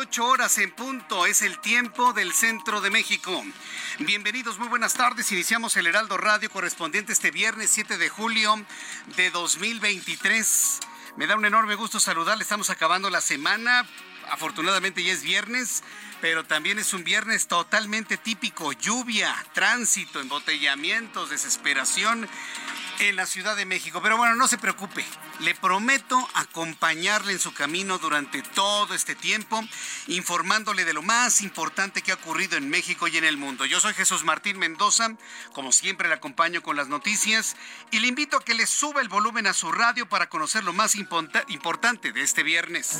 18 horas en punto, es el tiempo del centro de México. Bienvenidos, muy buenas tardes. Iniciamos el Heraldo Radio correspondiente este viernes 7 de julio de 2023. Me da un enorme gusto saludarle, estamos acabando la semana. Afortunadamente ya es viernes, pero también es un viernes totalmente típico. Lluvia, tránsito, embotellamientos, desesperación en la Ciudad de México. Pero bueno, no se preocupe. Le prometo acompañarle en su camino durante todo este tiempo, informándole de lo más importante que ha ocurrido en México y en el mundo. Yo soy Jesús Martín Mendoza, como siempre le acompaño con las noticias y le invito a que le suba el volumen a su radio para conocer lo más importante de este viernes.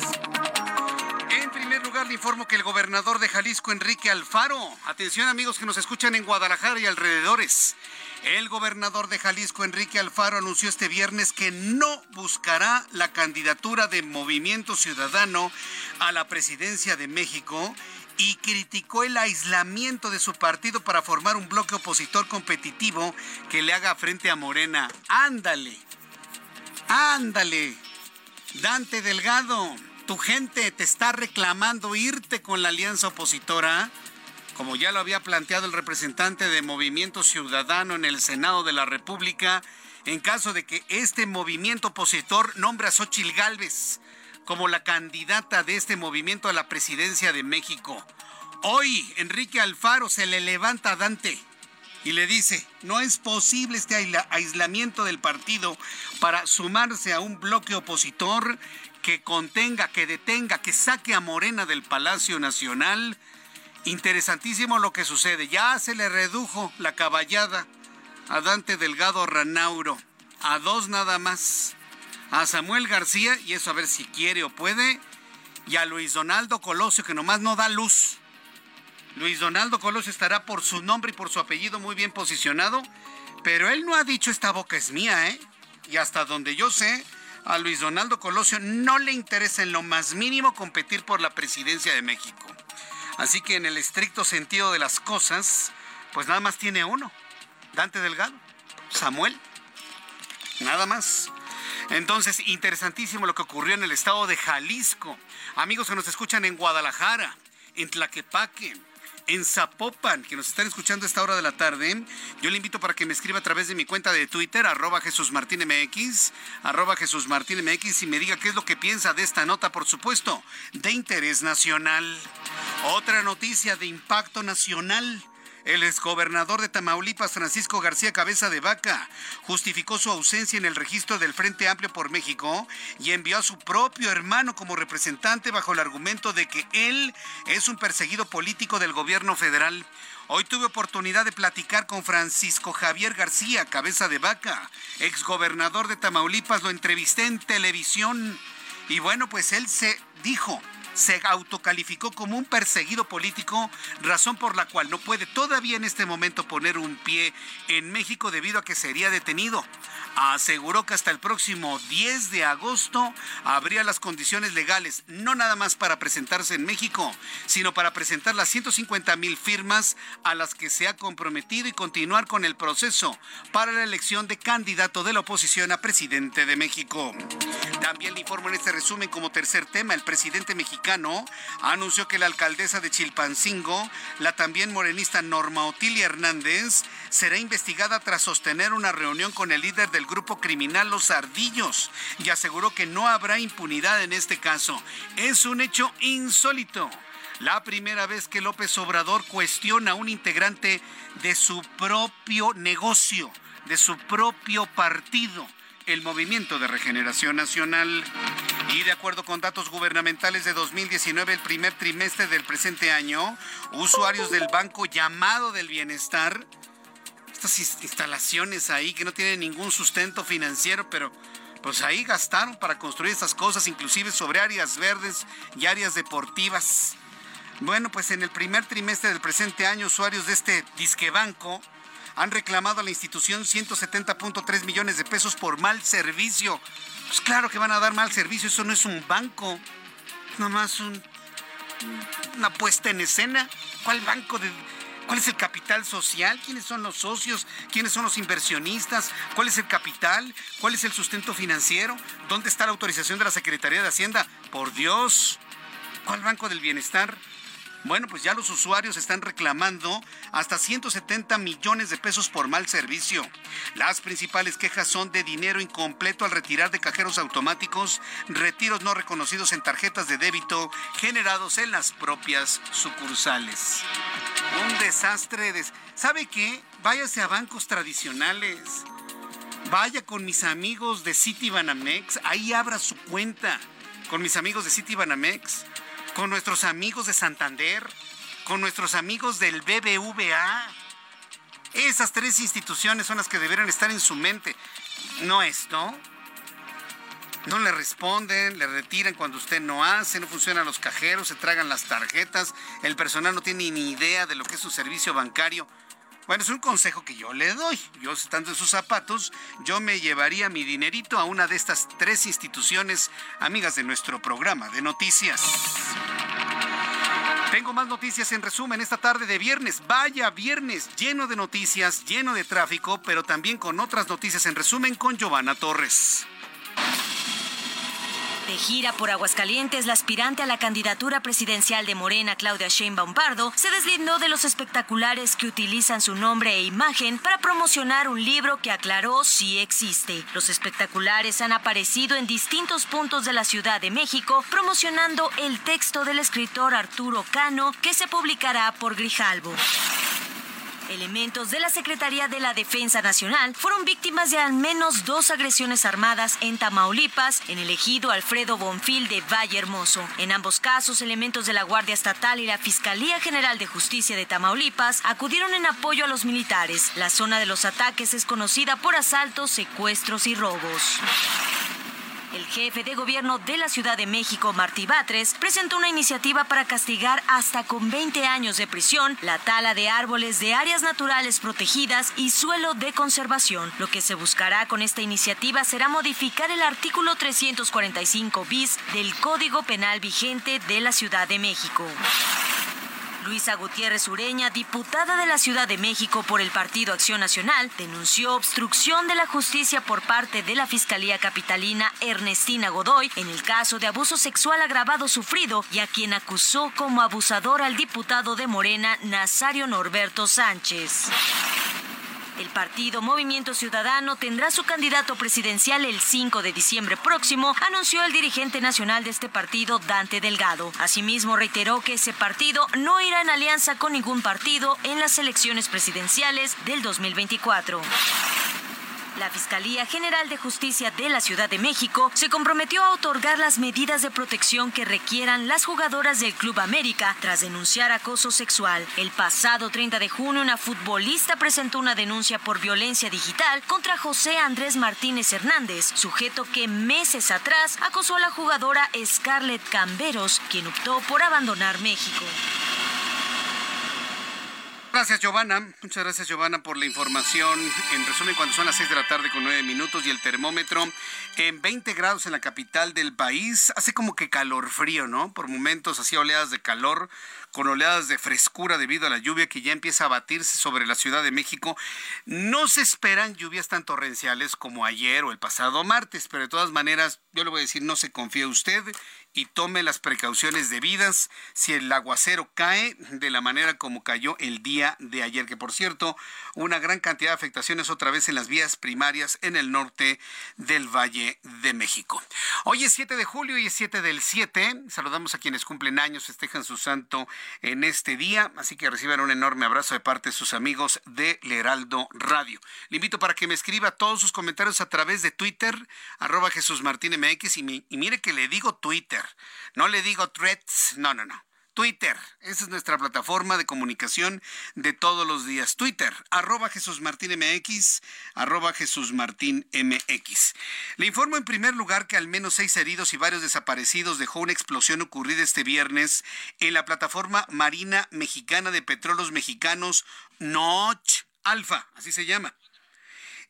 En primer lugar, le informo que el gobernador de Jalisco, Enrique Alfaro, atención amigos que nos escuchan en Guadalajara y alrededores, el gobernador de Jalisco, Enrique Alfaro, anunció este viernes que no buscará la candidatura de Movimiento Ciudadano a la presidencia de México y criticó el aislamiento de su partido para formar un bloque opositor competitivo que le haga frente a Morena. Ándale, ándale. Dante Delgado, tu gente te está reclamando irte con la alianza opositora, como ya lo había planteado el representante de Movimiento Ciudadano en el Senado de la República, en caso de que este movimiento opositor nombre a Xochil Gálvez como la candidata de este movimiento a la presidencia de México. Hoy Enrique Alfaro se le levanta a Dante y le dice, no es posible este aisla- aislamiento del partido para sumarse a un bloque opositor que contenga, que detenga, que saque a Morena del Palacio Nacional. Interesantísimo lo que sucede. Ya se le redujo la caballada a Dante Delgado Ranauro, a dos nada más, a Samuel García, y eso a ver si quiere o puede, y a Luis Donaldo Colosio, que nomás no da luz. Luis Donaldo Colosio estará por su nombre y por su apellido muy bien posicionado, pero él no ha dicho esta boca es mía, ¿eh? Y hasta donde yo sé, a Luis Donaldo Colosio no le interesa en lo más mínimo competir por la presidencia de México. Así que en el estricto sentido de las cosas, pues nada más tiene uno, Dante Delgado, Samuel, nada más. Entonces, interesantísimo lo que ocurrió en el estado de Jalisco. Amigos que nos escuchan en Guadalajara, en Tlaquepaque, en Zapopan, que nos están escuchando a esta hora de la tarde, yo le invito para que me escriba a través de mi cuenta de Twitter, arroba Jesús Martín MX, arroba Jesús Martín MX, y me diga qué es lo que piensa de esta nota, por supuesto, de interés nacional. Otra noticia de impacto nacional. El exgobernador de Tamaulipas, Francisco García Cabeza de Vaca, justificó su ausencia en el registro del Frente Amplio por México y envió a su propio hermano como representante bajo el argumento de que él es un perseguido político del gobierno federal. Hoy tuve oportunidad de platicar con Francisco Javier García, cabeza de vaca, exgobernador de Tamaulipas, lo entrevisté en televisión y bueno, pues él se dijo, se autocalificó como un perseguido político, razón por la cual no puede todavía en este momento poner un pie en México debido a que sería detenido. Aseguró que hasta el próximo 10 de agosto habría las condiciones legales, no nada más para presentarse en México, sino para presentar las 150 mil firmas a las que se ha comprometido y continuar con el proceso para la elección de candidato de la oposición a presidente de México. También le informo en este resumen como tercer tema, el presidente mexicano anunció que la alcaldesa de Chilpancingo, la también morenista Norma Otilia Hernández, será investigada tras sostener una reunión con el líder del grupo criminal Los Ardillos y aseguró que no habrá impunidad en este caso. Es un hecho insólito. La primera vez que López Obrador cuestiona a un integrante de su propio negocio, de su propio partido el Movimiento de Regeneración Nacional. Y de acuerdo con datos gubernamentales de 2019, el primer trimestre del presente año, usuarios del Banco Llamado del Bienestar, estas instalaciones ahí que no tienen ningún sustento financiero, pero pues ahí gastaron para construir estas cosas, inclusive sobre áreas verdes y áreas deportivas. Bueno, pues en el primer trimestre del presente año, usuarios de este disque banco han reclamado a la institución 170.3 millones de pesos por mal servicio. Pues claro que van a dar mal servicio, eso no es un banco, nomás un, una puesta en escena. ¿Cuál banco ¿Cuál es el capital social? ¿Quiénes son los socios? ¿Quiénes son los inversionistas? ¿Cuál es el capital? ¿Cuál es el sustento financiero? ¿Dónde está la autorización de la Secretaría de Hacienda? Por Dios, ¿cuál Banco del Bienestar? Bueno, pues ya los usuarios están reclamando hasta 170 millones de pesos por mal servicio. Las principales quejas son de dinero incompleto al retirar de cajeros automáticos, retiros no reconocidos en tarjetas de débito generados en las propias sucursales. Un desastre. De... ¿Sabe qué? Váyase a bancos tradicionales. Vaya con mis amigos de Citibanamex, ahí abra su cuenta. Con mis amigos de Citibanamex con nuestros amigos de Santander, con nuestros amigos del BBVA. Esas tres instituciones son las que deberían estar en su mente. No esto. No le responden, le retiran cuando usted no hace, no funcionan los cajeros, se tragan las tarjetas, el personal no tiene ni idea de lo que es su servicio bancario. Bueno, es un consejo que yo le doy. Yo estando en sus zapatos, yo me llevaría mi dinerito a una de estas tres instituciones amigas de nuestro programa de noticias. Tengo más noticias en resumen esta tarde de viernes. Vaya viernes lleno de noticias, lleno de tráfico, pero también con otras noticias en resumen con Giovanna Torres. De gira por Aguascalientes, la aspirante a la candidatura presidencial de Morena, Claudia Sheinbaum Pardo, se deslindó de los espectaculares que utilizan su nombre e imagen para promocionar un libro que aclaró si existe. Los espectaculares han aparecido en distintos puntos de la Ciudad de México promocionando el texto del escritor Arturo Cano que se publicará por Grijalbo. Elementos de la Secretaría de la Defensa Nacional fueron víctimas de al menos dos agresiones armadas en Tamaulipas, en el ejido Alfredo Bonfil de Valle Hermoso. En ambos casos, elementos de la Guardia Estatal y la Fiscalía General de Justicia de Tamaulipas acudieron en apoyo a los militares. La zona de los ataques es conocida por asaltos, secuestros y robos. El jefe de gobierno de la Ciudad de México, Martí Batres, presentó una iniciativa para castigar hasta con 20 años de prisión la tala de árboles de áreas naturales protegidas y suelo de conservación. Lo que se buscará con esta iniciativa será modificar el artículo 345 bis del Código Penal vigente de la Ciudad de México. Luisa Gutiérrez Ureña, diputada de la Ciudad de México por el Partido Acción Nacional, denunció obstrucción de la justicia por parte de la Fiscalía Capitalina Ernestina Godoy en el caso de abuso sexual agravado sufrido y a quien acusó como abusador al diputado de Morena, Nazario Norberto Sánchez. El partido Movimiento Ciudadano tendrá su candidato presidencial el 5 de diciembre próximo, anunció el dirigente nacional de este partido, Dante Delgado. Asimismo, reiteró que ese partido no irá en alianza con ningún partido en las elecciones presidenciales del 2024. La Fiscalía General de Justicia de la Ciudad de México se comprometió a otorgar las medidas de protección que requieran las jugadoras del Club América tras denunciar acoso sexual. El pasado 30 de junio, una futbolista presentó una denuncia por violencia digital contra José Andrés Martínez Hernández, sujeto que meses atrás acosó a la jugadora Scarlett Camberos, quien optó por abandonar México. Gracias, Giovanna. Muchas gracias, Giovanna, por la información. En resumen, cuando son las 6 de la tarde con 9 minutos y el termómetro en 20 grados en la capital del país, hace como que calor frío, ¿no? Por momentos hacía oleadas de calor con oleadas de frescura debido a la lluvia que ya empieza a batirse sobre la Ciudad de México. No se esperan lluvias tan torrenciales como ayer o el pasado martes, pero de todas maneras, yo le voy a decir, no se confíe usted y tome las precauciones debidas si el aguacero cae de la manera como cayó el día de ayer, que por cierto, una gran cantidad de afectaciones otra vez en las vías primarias en el norte del Valle de México. Hoy es 7 de julio y es 7 del 7. Saludamos a quienes cumplen años, festejan su santo en este día, así que reciban un enorme abrazo de parte de sus amigos de Heraldo Radio. Le invito para que me escriba todos sus comentarios a través de Twitter, arroba Jesús Martín MX, y, y mire que le digo Twitter no le digo threads, no, no, no. Twitter, esa es nuestra plataforma de comunicación de todos los días. Twitter, arroba Jesús Martín arroba Jesús Martín. Le informo en primer lugar que al menos seis heridos y varios desaparecidos dejó una explosión ocurrida este viernes en la plataforma marina mexicana de petróleos mexicanos Noch Alfa, así se llama.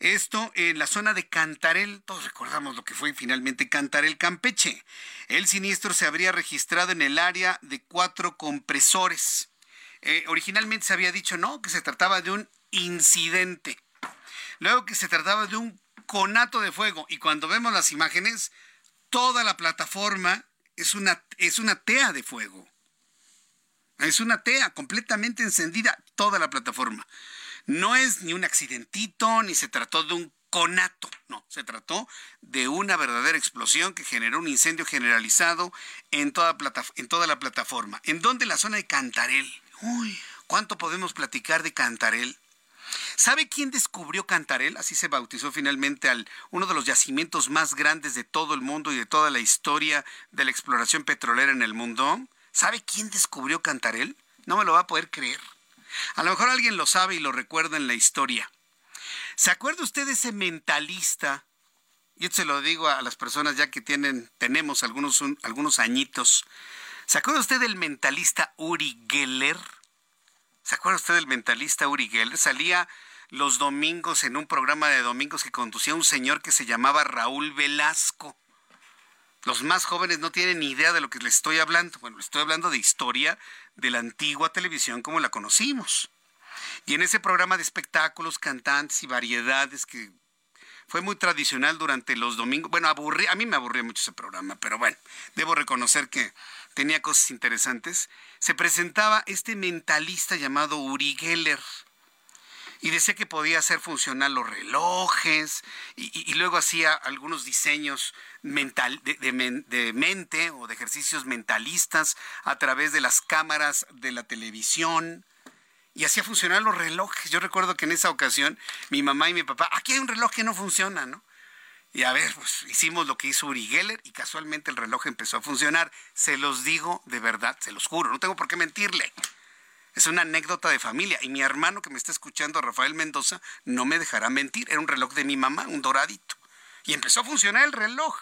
Esto en la zona de Cantarel, todos recordamos lo que fue finalmente Cantarel Campeche. El siniestro se habría registrado en el área de cuatro compresores. Eh, originalmente se había dicho no, que se trataba de un incidente. Luego que se trataba de un conato de fuego. Y cuando vemos las imágenes, toda la plataforma es una, es una tea de fuego. Es una tea completamente encendida, toda la plataforma. No es ni un accidentito, ni se trató de un conato, no, se trató de una verdadera explosión que generó un incendio generalizado en toda, en toda la plataforma. ¿En dónde? La zona de Cantarel. Uy, ¿cuánto podemos platicar de Cantarel? ¿Sabe quién descubrió Cantarel? Así se bautizó finalmente al uno de los yacimientos más grandes de todo el mundo y de toda la historia de la exploración petrolera en el mundo. ¿Sabe quién descubrió Cantarel? No me lo va a poder creer. A lo mejor alguien lo sabe y lo recuerda en la historia. ¿Se acuerda usted de ese mentalista? Yo se lo digo a las personas ya que tienen, tenemos algunos, algunos añitos. ¿Se acuerda usted del mentalista Uri Geller? ¿Se acuerda usted del mentalista Uri Geller? Salía los domingos en un programa de domingos que conducía un señor que se llamaba Raúl Velasco. Los más jóvenes no tienen ni idea de lo que les estoy hablando. Bueno, les estoy hablando de historia de la antigua televisión como la conocimos. Y en ese programa de espectáculos, cantantes y variedades que fue muy tradicional durante los domingos. Bueno, aburrí, a mí me aburría mucho ese programa, pero bueno, debo reconocer que tenía cosas interesantes. Se presentaba este mentalista llamado Uri Geller y decía que podía hacer funcionar los relojes y, luego hacía algunos diseños mental, de, de, mente o de ejercicios mentalistas a través de las cámaras de la televisión y hacía funcionar los relojes. Yo recuerdo que en esa ocasión mi mamá y mi papá, aquí hay un reloj que no funciona, ¿no? Y a ver, pues hicimos lo que hizo Uri Geller y casualmente el reloj empezó a funcionar. Se los digo de verdad, se los juro, no tengo por qué mentirle. Es una anécdota de familia. Y mi hermano que me está escuchando, Rafael Mendoza, no me dejará mentir. Era un reloj de mi mamá, un doradito. Y empezó a funcionar el reloj,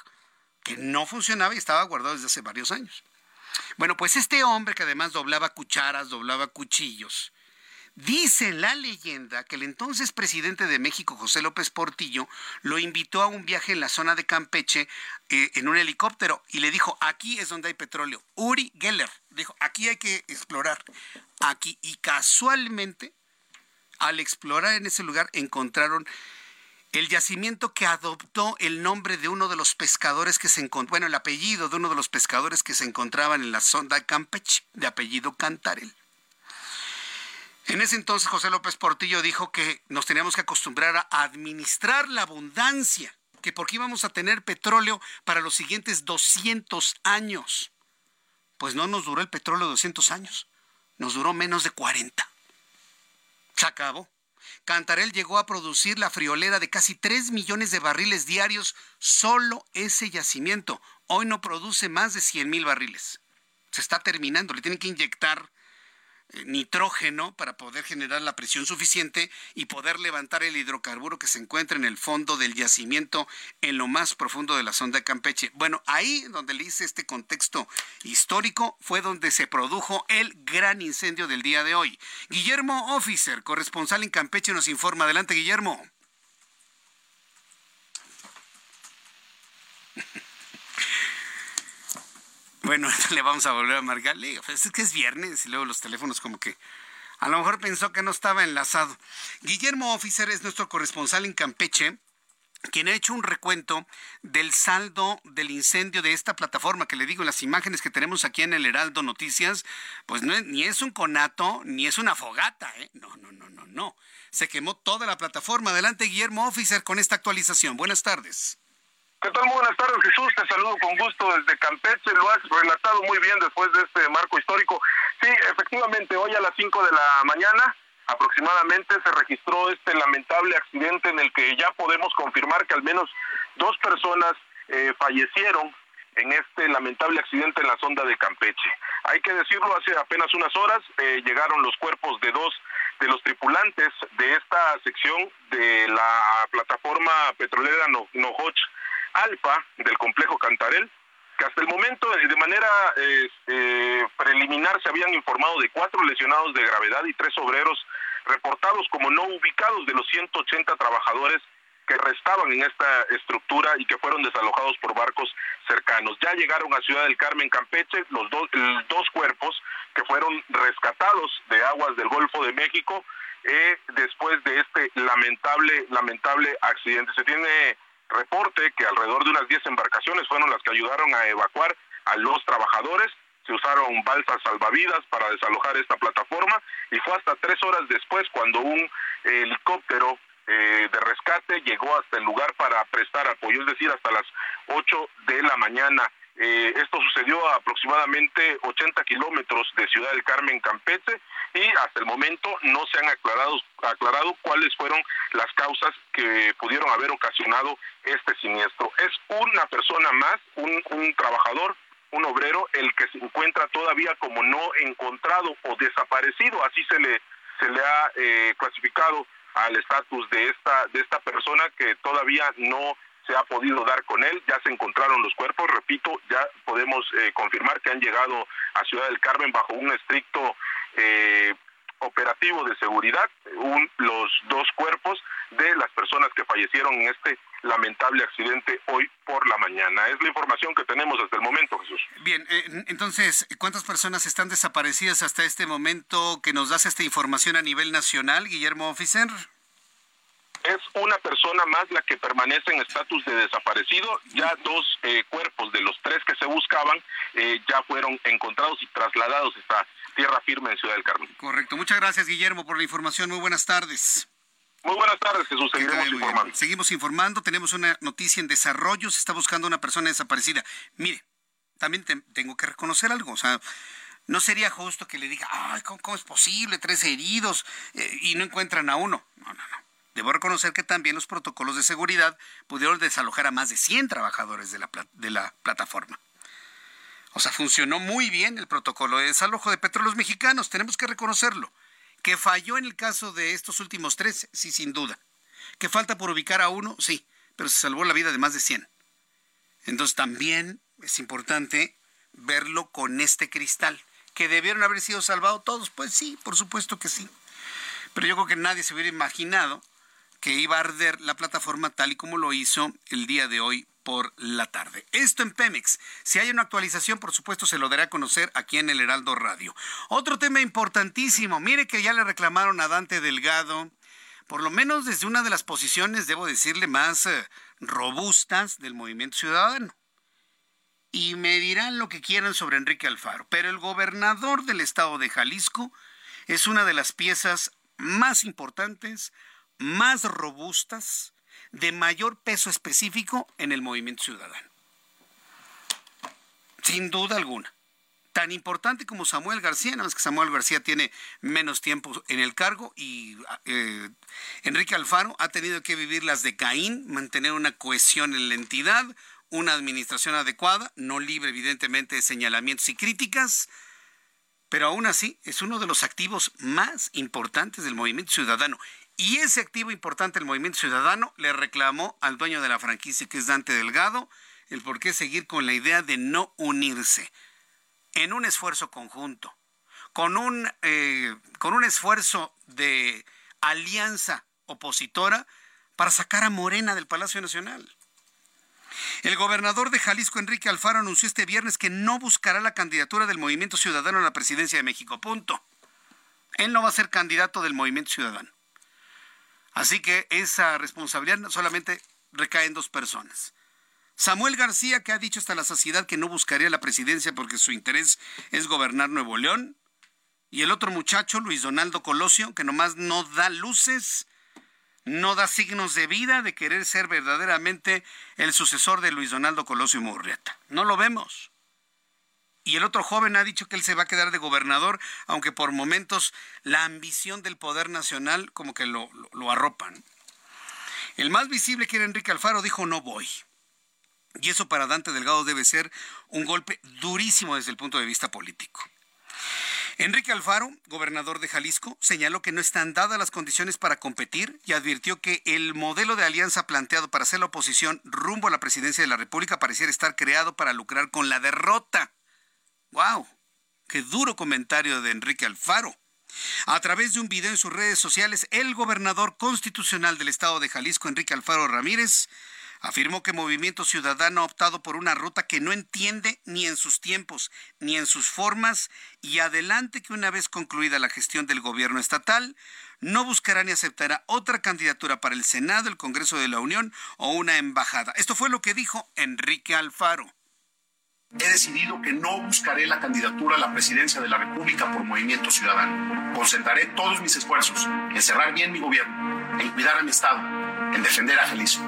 que no funcionaba y estaba guardado desde hace varios años. Bueno, pues este hombre que además doblaba cucharas, doblaba cuchillos, Dice la leyenda que el entonces presidente de México, José López Portillo, lo invitó a un viaje en la zona de Campeche eh, en un helicóptero y le dijo, aquí es donde hay petróleo. Uri Geller dijo, aquí hay que explorar. Aquí. Y casualmente, al explorar en ese lugar, encontraron el yacimiento que adoptó el nombre de uno de los pescadores que se encontró, bueno, el apellido de uno de los pescadores que se encontraban en la zona de Campeche, de apellido Cantarel. En ese entonces José López Portillo dijo que nos teníamos que acostumbrar a administrar la abundancia, que porque íbamos a tener petróleo para los siguientes 200 años. Pues no nos duró el petróleo 200 años, nos duró menos de 40. Se acabó. Cantarel llegó a producir la friolera de casi 3 millones de barriles diarios, solo ese yacimiento. Hoy no produce más de 100 mil barriles. Se está terminando, le tienen que inyectar nitrógeno para poder generar la presión suficiente y poder levantar el hidrocarburo que se encuentra en el fondo del yacimiento en lo más profundo de la sonda de Campeche. Bueno, ahí donde le hice este contexto histórico fue donde se produjo el gran incendio del día de hoy. Guillermo Officer, corresponsal en Campeche, nos informa. Adelante, Guillermo. Bueno, le vamos a volver a marcarle. Pues es que es viernes y luego los teléfonos como que a lo mejor pensó que no estaba enlazado. Guillermo Officer es nuestro corresponsal en Campeche quien ha hecho un recuento del saldo del incendio de esta plataforma, que le digo, las imágenes que tenemos aquí en el Heraldo Noticias, pues no ni es un conato, ni es una fogata, ¿eh? No, no, no, no, no. Se quemó toda la plataforma. Adelante, Guillermo Officer, con esta actualización. Buenas tardes. ¿Qué tal? Muy buenas tardes, Jesús. Te saludo con gusto desde Campeche. Lo has relatado muy bien después de este marco histórico. Sí, efectivamente, hoy a las 5 de la mañana aproximadamente se registró este lamentable accidente en el que ya podemos confirmar que al menos dos personas eh, fallecieron en este lamentable accidente en la sonda de Campeche. Hay que decirlo, hace apenas unas horas eh, llegaron los cuerpos de dos de los tripulantes de esta sección de la plataforma petrolera Nohoch alfa del complejo Cantarel, que hasta el momento de manera este, preliminar se habían informado de cuatro lesionados de gravedad y tres obreros reportados como no ubicados de los 180 trabajadores que restaban en esta estructura y que fueron desalojados por barcos cercanos. Ya llegaron a Ciudad del Carmen, Campeche, los dos cuerpos que fueron rescatados de aguas del Golfo de México eh, después de este lamentable, lamentable accidente. Se tiene reporte que alrededor de unas 10 embarcaciones fueron las que ayudaron a evacuar a los trabajadores. Se usaron balsas salvavidas para desalojar esta plataforma y fue hasta tres horas después cuando un helicóptero eh, de rescate llegó hasta el lugar para prestar apoyo, es decir, hasta las 8 de la mañana. Eh, esto sucedió a aproximadamente 80 kilómetros de Ciudad del Carmen, Campeche, y hasta el momento no se han aclarado, aclarado cuáles fueron las causas que pudieron haber ocasionado este siniestro. Es una persona más, un, un trabajador, un obrero, el que se encuentra todavía como no encontrado o desaparecido, así se le, se le ha eh, clasificado al estatus de esta, de esta persona que todavía no se ha podido dar con él, ya se encontraron los cuerpos, repito, ya podemos eh, confirmar que han llegado a Ciudad del Carmen bajo un estricto eh, operativo de seguridad, los dos cuerpos de las personas que fallecieron en este lamentable accidente hoy por la mañana. Es la información que tenemos hasta el momento, Jesús. Bien, eh, entonces, ¿cuántas personas están desaparecidas hasta este momento que nos das esta información a nivel nacional, Guillermo Oficer? Es una persona más la que permanece en estatus de desaparecido. Ya dos eh, cuerpos de los tres que se buscaban eh, ya fueron encontrados y trasladados a esta tierra firme en Ciudad del Carmen. Correcto. Muchas gracias, Guillermo, por la información. Muy buenas tardes. Muy buenas tardes, Jesús. Seguiremos informando. Seguimos informando. Tenemos una noticia en desarrollo. Se está buscando una persona desaparecida. Mire, también tengo que reconocer algo. O sea, no sería justo que le diga, ay, ¿cómo, es posible? Tres heridos eh, y no encuentran a uno. No, no, no. Debo reconocer que también los protocolos de seguridad pudieron desalojar a más de 100 trabajadores de la, de la plataforma. O sea, funcionó muy bien el protocolo de desalojo de petróleos mexicanos, tenemos que reconocerlo. Que falló en el caso de estos últimos tres, sí, sin duda. Que falta por ubicar a uno, sí, pero se salvó la vida de más de 100. Entonces también es importante verlo con este cristal. ¿Que debieron haber sido salvados todos? Pues sí, por supuesto que sí. Pero yo creo que nadie se hubiera imaginado que iba a arder la plataforma tal y como lo hizo el día de hoy por la tarde. Esto en Pemex. Si hay una actualización, por supuesto, se lo daré a conocer aquí en el Heraldo Radio. Otro tema importantísimo. Mire que ya le reclamaron a Dante Delgado, por lo menos desde una de las posiciones, debo decirle, más eh, robustas del movimiento ciudadano. Y me dirán lo que quieran sobre Enrique Alfaro, pero el gobernador del estado de Jalisco es una de las piezas más importantes, más robustas, de mayor peso específico en el movimiento ciudadano. Sin duda alguna. tan importante como Samuel García, nada más que Samuel García tiene menos tiempo en el cargo y eh, Enrique Alfaro ha tenido que vivir las de Caín, mantener una cohesión en la entidad, una administración adecuada, no libre evidentemente de señalamientos y críticas, pero aún así es uno de los activos más importantes del movimiento ciudadano. Y ese activo importante del movimiento ciudadano le reclamó al dueño de la franquicia, que es Dante Delgado, el por qué seguir con la idea de no unirse en un esfuerzo conjunto, con un, eh, con un esfuerzo de alianza opositora para sacar a Morena del Palacio Nacional. El gobernador de Jalisco, Enrique Alfaro, anunció este viernes que no buscará la candidatura del Movimiento Ciudadano a la presidencia de México. Punto. Él no va a ser candidato del Movimiento Ciudadano. Así que esa responsabilidad solamente recae en dos personas. Samuel García, que ha dicho hasta la saciedad que no buscaría la presidencia porque su interés es gobernar Nuevo León. Y el otro muchacho, Luis Donaldo Colosio, que nomás no da luces no da signos de vida de querer ser verdaderamente el sucesor de Luis Donaldo Colosio Murrieta. No lo vemos. Y el otro joven ha dicho que él se va a quedar de gobernador, aunque por momentos la ambición del poder nacional como que lo, lo arropan. El más visible que era Enrique Alfaro dijo no voy. Y eso para Dante Delgado debe ser un golpe durísimo desde el punto de vista político. Enrique Alfaro, gobernador de Jalisco, señaló que no están dadas las condiciones para competir y advirtió que el modelo de alianza planteado para hacer la oposición rumbo a la presidencia de la República pareciera estar creado para lucrar con la derrota. ¡Wow! ¡Qué duro comentario de Enrique Alfaro! A través de un video en sus redes sociales, el gobernador constitucional del estado de Jalisco, Enrique Alfaro Ramírez, afirmó que Movimiento Ciudadano ha optado por una ruta que no entiende ni en sus tiempos ni en sus formas y adelante que una vez concluida la gestión del gobierno estatal, no buscará ni aceptará otra candidatura para el Senado, el Congreso de la Unión o una embajada. Esto fue lo que dijo Enrique Alfaro. He decidido que no buscaré la candidatura a la presidencia de la República por Movimiento Ciudadano. Concentraré todos mis esfuerzos en cerrar bien mi gobierno, en cuidar a mi Estado, en defender a Jalisco.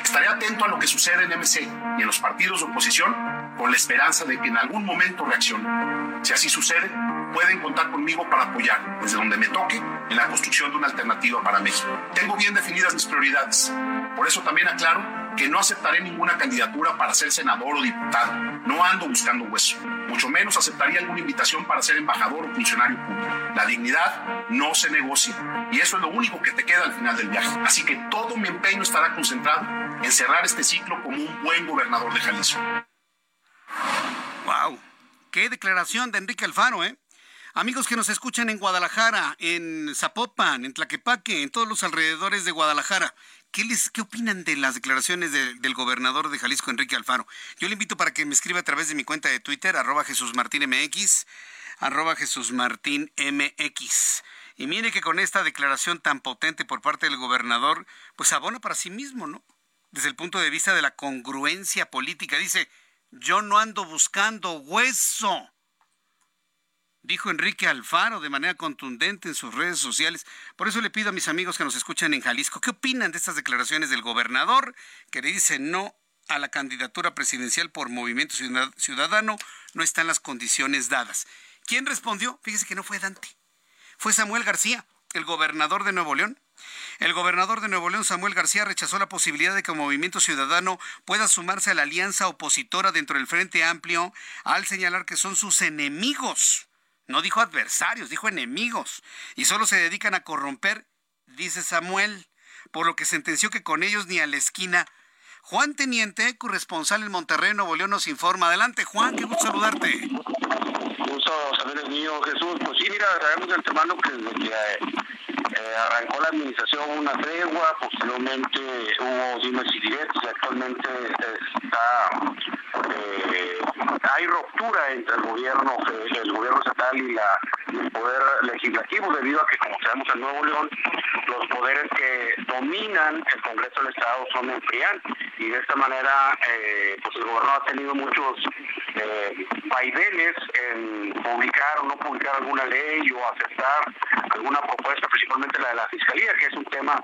Estaré atento a lo que sucede en MC y en los partidos de oposición con la esperanza de que en algún momento reaccionen. Si así sucede, pueden contar conmigo para apoyar, desde donde me toque, en la construcción de una alternativa para México. Tengo bien definidas mis prioridades. Por eso también aclaro que no aceptaré ninguna candidatura para ser senador o diputado. No ando buscando hueso. Mucho menos aceptaría alguna invitación para ser embajador o funcionario público. La dignidad no se negocia. Y eso es lo único que te queda al final del viaje. Así que todo mi empeño estará concentrado en cerrar este ciclo como un buen gobernador de Jalisco. ¡Wow! ¡Qué declaración de Enrique Alfaro, eh! Amigos que nos escuchan en Guadalajara, en Zapopan, en Tlaquepaque, en todos los alrededores de Guadalajara, ¿Qué, les, ¿Qué opinan de las declaraciones del gobernador de Jalisco, Enrique Alfaro? Yo le invito para que me escriba a través de mi cuenta de Twitter, arroba Jesús Martín MX, arroba Jesús Martín MX. Y mire que con esta declaración tan potente por parte del gobernador, pues abona para sí mismo, ¿no? Desde el punto de vista de la congruencia política. Dice, yo no ando buscando hueso dijo Enrique Alfaro de manera contundente en sus redes sociales. Por eso le pido a mis amigos que nos escuchan en Jalisco, ¿qué opinan de estas declaraciones del gobernador que le dice no a la candidatura presidencial por Movimiento Ciudadano? No están las condiciones dadas. ¿Quién respondió? Fíjese que no fue Dante, fue Samuel García, el gobernador de Nuevo León. El gobernador de Nuevo León, Samuel García, rechazó la posibilidad de que Movimiento Ciudadano pueda sumarse a la alianza opositora dentro del Frente Amplio al señalar que son sus enemigos no dijo adversarios, dijo enemigos. Y solo se dedican a corromper, dice Samuel, por lo que sentenció que con ellos ni a la esquina. Juan Teniente, corresponsal en Monterrey, Nuevo León, nos informa. Adelante, Juan, qué gusto saludarte. Gusto saber el mío, Jesús. Sí, mira, sabemos de antemano que desde que eh, arrancó la administración una tregua, posteriormente hubo dimes y diretes y actualmente está eh, hay ruptura entre el gobierno el gobierno estatal y el poder legislativo debido a que como sabemos en Nuevo León los poderes que dominan el Congreso del Estado son en PRIAN y de esta manera eh, pues el gobierno ha tenido muchos vaivenes en publicar o no publicar alguna ley o aceptar alguna propuesta, principalmente la de la Fiscalía, que es un tema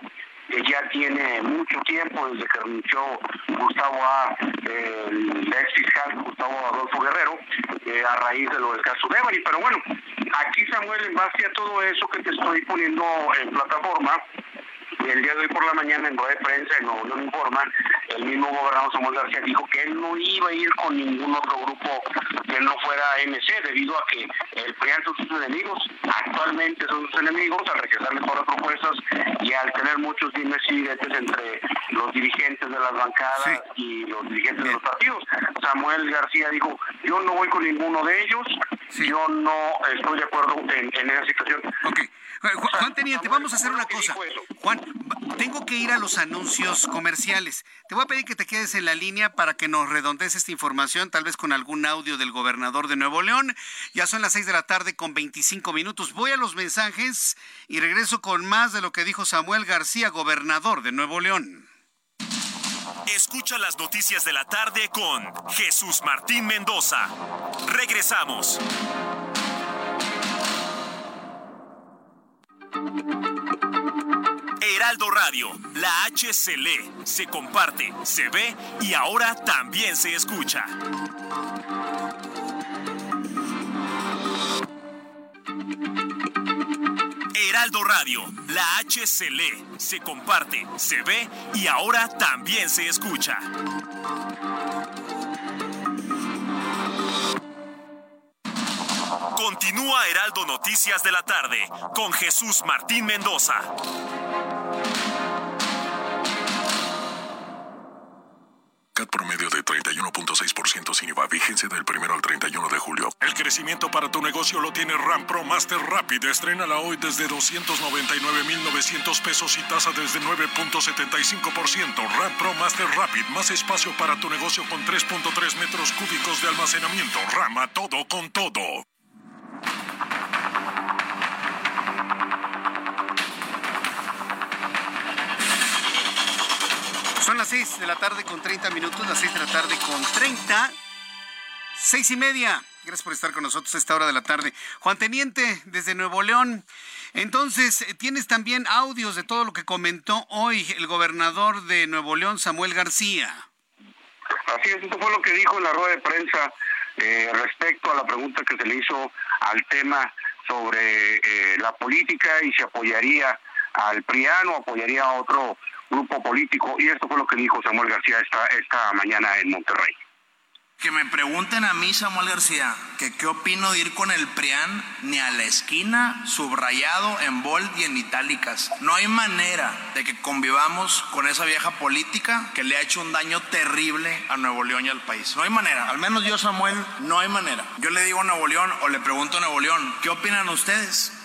que ya tiene mucho tiempo desde que renunció Gustavo A, ex fiscal Gustavo Adolfo Guerrero, eh, a raíz de lo del caso Devani. Pero bueno, aquí Samuel, en base a todo eso que te estoy poniendo en plataforma, el día de hoy por la mañana en rueda de prensa en León Informa, el mismo gobernador Samuel García dijo que él no iba a ir con ningún otro grupo que no fuera MC, debido a que el PRIAN son sus enemigos, actualmente son sus enemigos, al rechazarle todas las propuestas y al tener muchos dimes y entre los dirigentes de las bancadas y los dirigentes de los partidos. Samuel García dijo, yo no voy con ninguno de ellos, yo no estoy de acuerdo en, en esa situación. Juan Teniente, vamos a hacer una cosa. Juan, tengo que ir a los anuncios comerciales. Te voy a pedir que te quedes en la línea para que nos redondees esta información, tal vez con algún audio del gobernador de Nuevo León. Ya son las 6 de la tarde con 25 minutos. Voy a los mensajes y regreso con más de lo que dijo Samuel García, gobernador de Nuevo León. Escucha las noticias de la tarde con Jesús Martín Mendoza. Regresamos. Heraldo Radio, la H se lee, se comparte, se ve y ahora también se escucha. Heraldo Radio, la H se lee, se comparte, se ve y ahora también se escucha. Continúa Heraldo Noticias de la tarde con Jesús Martín Mendoza. 31.6% sin IVA, vigencia del primero al 31 de julio. El crecimiento para tu negocio lo tiene RAM Pro Master Rapid. Estrénala hoy desde 299,900 pesos y tasa desde 9.75%. RAM Pro Master Rapid, más espacio para tu negocio con 3.3 metros cúbicos de almacenamiento. Rama todo con todo. Son las 6 de la tarde con 30 minutos, las 6 de la tarde con 30. Seis y media. Gracias por estar con nosotros a esta hora de la tarde. Juan Teniente, desde Nuevo León. Entonces, tienes también audios de todo lo que comentó hoy el gobernador de Nuevo León, Samuel García. Así es, esto fue lo que dijo en la rueda de prensa eh, respecto a la pregunta que se le hizo al tema sobre eh, la política y si apoyaría al PRIAN o apoyaría a otro grupo político. Y esto fue lo que dijo Samuel García esta, esta mañana en Monterrey que me pregunten a mí, Samuel García, que qué opino de ir con el PRIAN ni a la esquina, subrayado en bold y en itálicas. No hay manera de que convivamos con esa vieja política que le ha hecho un daño terrible a Nuevo León y al país. No hay manera. Al menos yo, Samuel, no hay manera. Yo le digo a Nuevo León o le pregunto a Nuevo León, ¿qué opinan ustedes?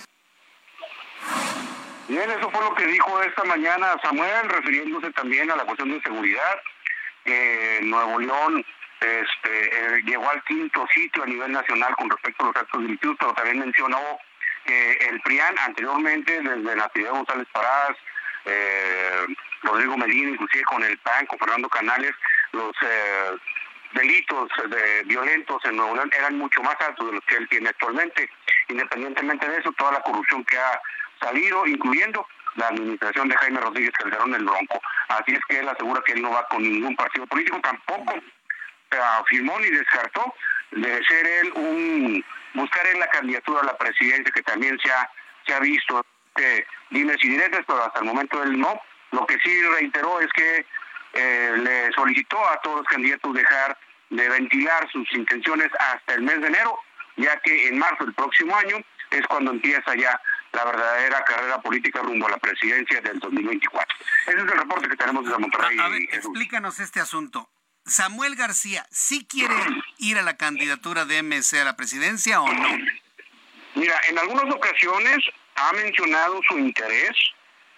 Bien, eso fue lo que dijo esta mañana Samuel, refiriéndose también a la cuestión de seguridad. Nuevo León este, eh, llegó al quinto sitio a nivel nacional con respecto a los actos delictivos, pero también mencionó que el PRIAN anteriormente, desde Natividad González Parás, eh, Rodrigo Medina, inclusive con el PAN, con Fernando Canales, los eh, delitos de, violentos en Nuevo León eran mucho más altos de los que él tiene actualmente. Independientemente de eso, toda la corrupción que ha salido, incluyendo la administración de Jaime Rodríguez Calderón el Bronco. Así es que él asegura que él no va con ningún partido político, tampoco afirmó ni descartó de ser él un buscar en la candidatura a la presidencia que también se ha, se ha visto eh, dimes y directas, pero hasta el momento él no. Lo que sí reiteró es que eh, le solicitó a todos los candidatos dejar de ventilar sus intenciones hasta el mes de enero, ya que en marzo del próximo año es cuando empieza ya la verdadera carrera política rumbo a la presidencia del 2024. Ese es el reporte que tenemos desde Monterrey. A, ver, explícanos este asunto. Samuel García, ¿sí quiere ir a la candidatura de MC a la presidencia o no? Mira, en algunas ocasiones ha mencionado su interés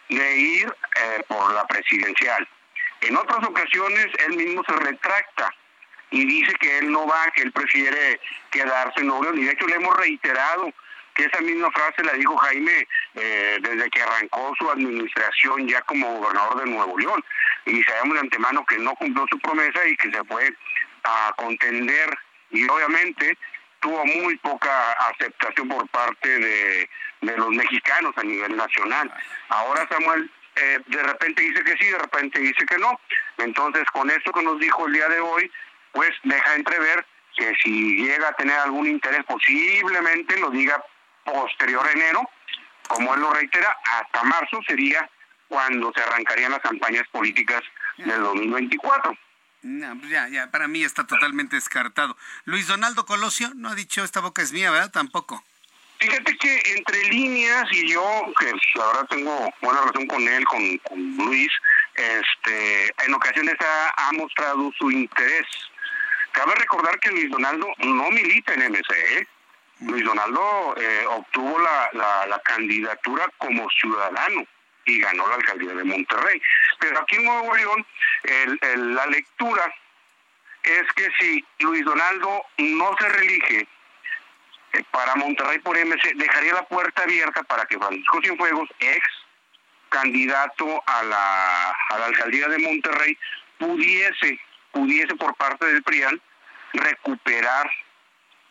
de ir eh, por la presidencial. En otras ocasiones él mismo se retracta y dice que él no va, que él prefiere quedarse en Nuevo Y de hecho le hemos reiterado que esa misma frase la dijo Jaime eh, desde que arrancó su administración ya como gobernador de Nuevo León. Y sabemos de antemano que no cumplió su promesa y que se fue a contender y obviamente tuvo muy poca aceptación por parte de, los mexicanos a nivel nacional. Ahora Samuel eh, de repente dice que sí, de repente dice que no. Entonces, con esto que nos dijo el día de hoy, pues deja entrever que si llega a tener algún interés, posiblemente lo diga posterior a enero, como él lo reitera, hasta marzo sería cuando se arrancarían las campañas políticas del 2024. No, pues ya, ya, para mí está totalmente descartado. Luis Donaldo Colosio no ha dicho esta boca es mía, ¿verdad? Tampoco. Fíjate que entre líneas y yo, que ahora tengo buena relación con él, con, Luis, este, en ocasiones ha, mostrado su interés. Cabe recordar que Luis Donaldo no milita en MC, ¿eh? Luis Donaldo eh, obtuvo la, la, candidatura como ciudadano y ganó la alcaldía de Monterrey. Pero aquí en Nuevo León, la lectura es que si Luis Donaldo no se reelige, eh, para Monterrey por MC dejaría la puerta abierta para que Francisco Cienfuegos, ex candidato a la, a la alcaldía de Monterrey, pudiese, pudiese por parte del PRIAN recuperar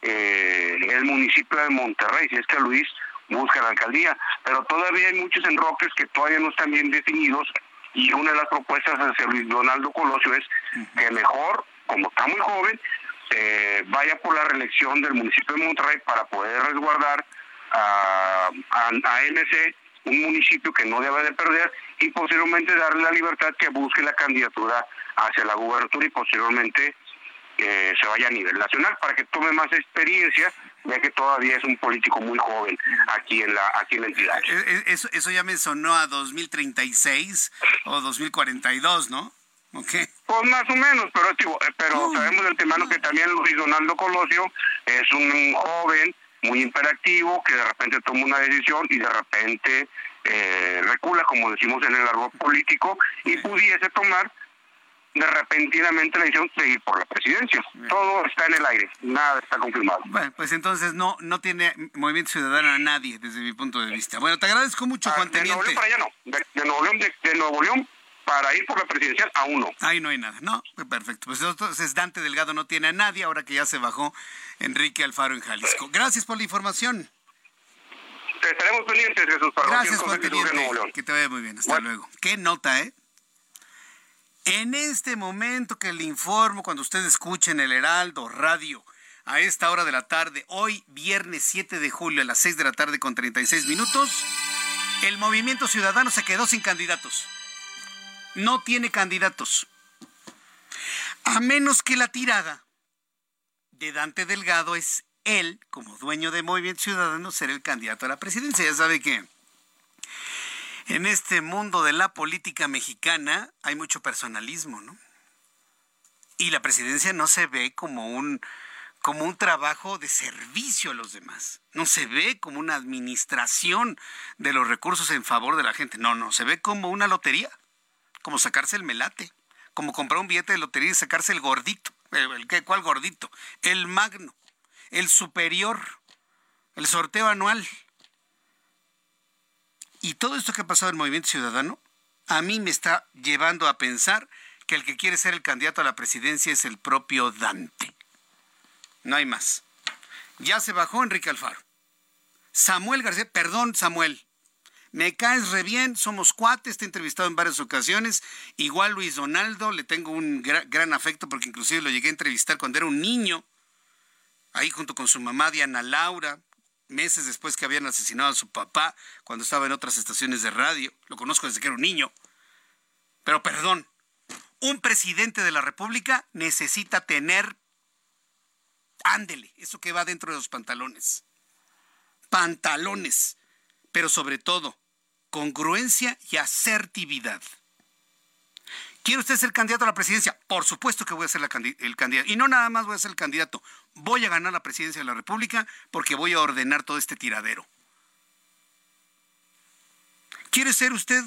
eh, el municipio de Monterrey, si es que Luis busca la alcaldía, pero todavía hay muchos enroques que todavía no están bien definidos y una de las propuestas de Luis Donaldo Colosio es que mejor, como está muy joven, eh, vaya por la reelección del municipio de Monterrey para poder resguardar a, a, MC, un municipio que no debe de perder, y posteriormente darle la libertad que busque la candidatura hacia la gubernatura y posteriormente eh, se vaya a nivel nacional para que tome más experiencia ya que todavía es un político muy joven aquí en la aquí en la entidad. Eh, eso, eso ya me sonó a 2036 o 2042, ¿no? Okay. Pues más o menos, pero, eh, pero sabemos de antemano que también Luis Donaldo Colosio es un joven muy imperativo que de repente toma una decisión y de repente eh, recula, como decimos en el árbol político, y pudiese tomar de repentinamente la decisión de ir por la presidencia. Todo está en el aire, nada está confirmado. Bueno, pues entonces no no tiene Movimiento Ciudadano a nadie desde mi punto de vista. Bueno, te agradezco mucho, ah, Juan De Nuevo León para allá no, de, Nuevo León, de Nuevo León para ir por la presidencial a uno. Ahí no hay nada, ¿no? Perfecto. Pues entonces Dante Delgado no tiene a nadie ahora que ya se bajó Enrique Alfaro en Jalisco. Gracias por la información. Te estaremos pendientes, Jesús. Para Gracias, Juan Teniente. Que te vaya muy bien. Hasta luego. Qué nota, ¿eh? En este momento que le informo, cuando usted escuche en el Heraldo Radio, a esta hora de la tarde, hoy viernes 7 de julio a las 6 de la tarde con 36 minutos, el Movimiento Ciudadano se quedó sin candidatos no tiene candidatos. A menos que la tirada de Dante Delgado es él, como dueño de Movimiento Ciudadano, ser el candidato a la presidencia. Ya sabe que en este mundo de la política mexicana hay mucho personalismo, ¿no? Y la presidencia no se ve como un como un trabajo de servicio a los demás. No se ve como una administración de los recursos en favor de la gente. No, no, se ve como una lotería como sacarse el melate, como comprar un billete de lotería y sacarse el gordito. ¿El, el, ¿Cuál gordito? El magno, el superior, el sorteo anual. Y todo esto que ha pasado en el Movimiento Ciudadano, a mí me está llevando a pensar que el que quiere ser el candidato a la presidencia es el propio Dante. No hay más. Ya se bajó Enrique Alfaro. Samuel García, perdón Samuel, me caes re bien, somos cuates, te he entrevistado en varias ocasiones. Igual Luis Donaldo, le tengo un gran afecto porque inclusive lo llegué a entrevistar cuando era un niño, ahí junto con su mamá Diana Laura, meses después que habían asesinado a su papá cuando estaba en otras estaciones de radio. Lo conozco desde que era un niño. Pero perdón, un presidente de la República necesita tener, ándele, eso que va dentro de los pantalones. Pantalones, pero sobre todo congruencia y asertividad. ¿Quiere usted ser candidato a la presidencia? Por supuesto que voy a ser el candidato. Y no nada más voy a ser el candidato. Voy a ganar la presidencia de la República porque voy a ordenar todo este tiradero. ¿Quiere ser usted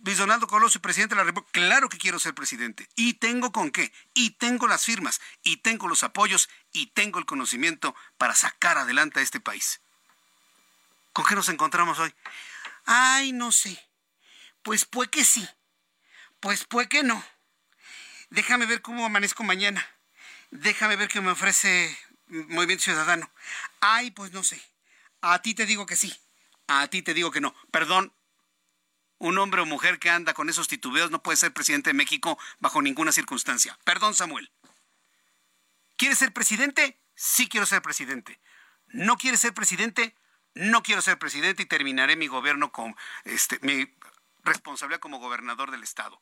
Luis Donaldo Colosio, presidente de la República? Claro que quiero ser presidente. ¿Y tengo con qué? Y tengo las firmas, y tengo los apoyos, y tengo el conocimiento para sacar adelante a este país. ¿Con qué nos encontramos hoy? Ay, no sé. Pues puede que sí. Pues puede que no. Déjame ver cómo amanezco mañana. Déjame ver qué me ofrece Movimiento Ciudadano. Ay, pues no sé. A ti te digo que sí. A ti te digo que no. Perdón. Un hombre o mujer que anda con esos titubeos no puede ser presidente de México bajo ninguna circunstancia. Perdón, Samuel. ¿Quieres ser presidente? Sí quiero ser presidente. ¿No quieres ser presidente? No quiero ser presidente y terminaré mi gobierno con este, mi responsabilidad como gobernador del estado.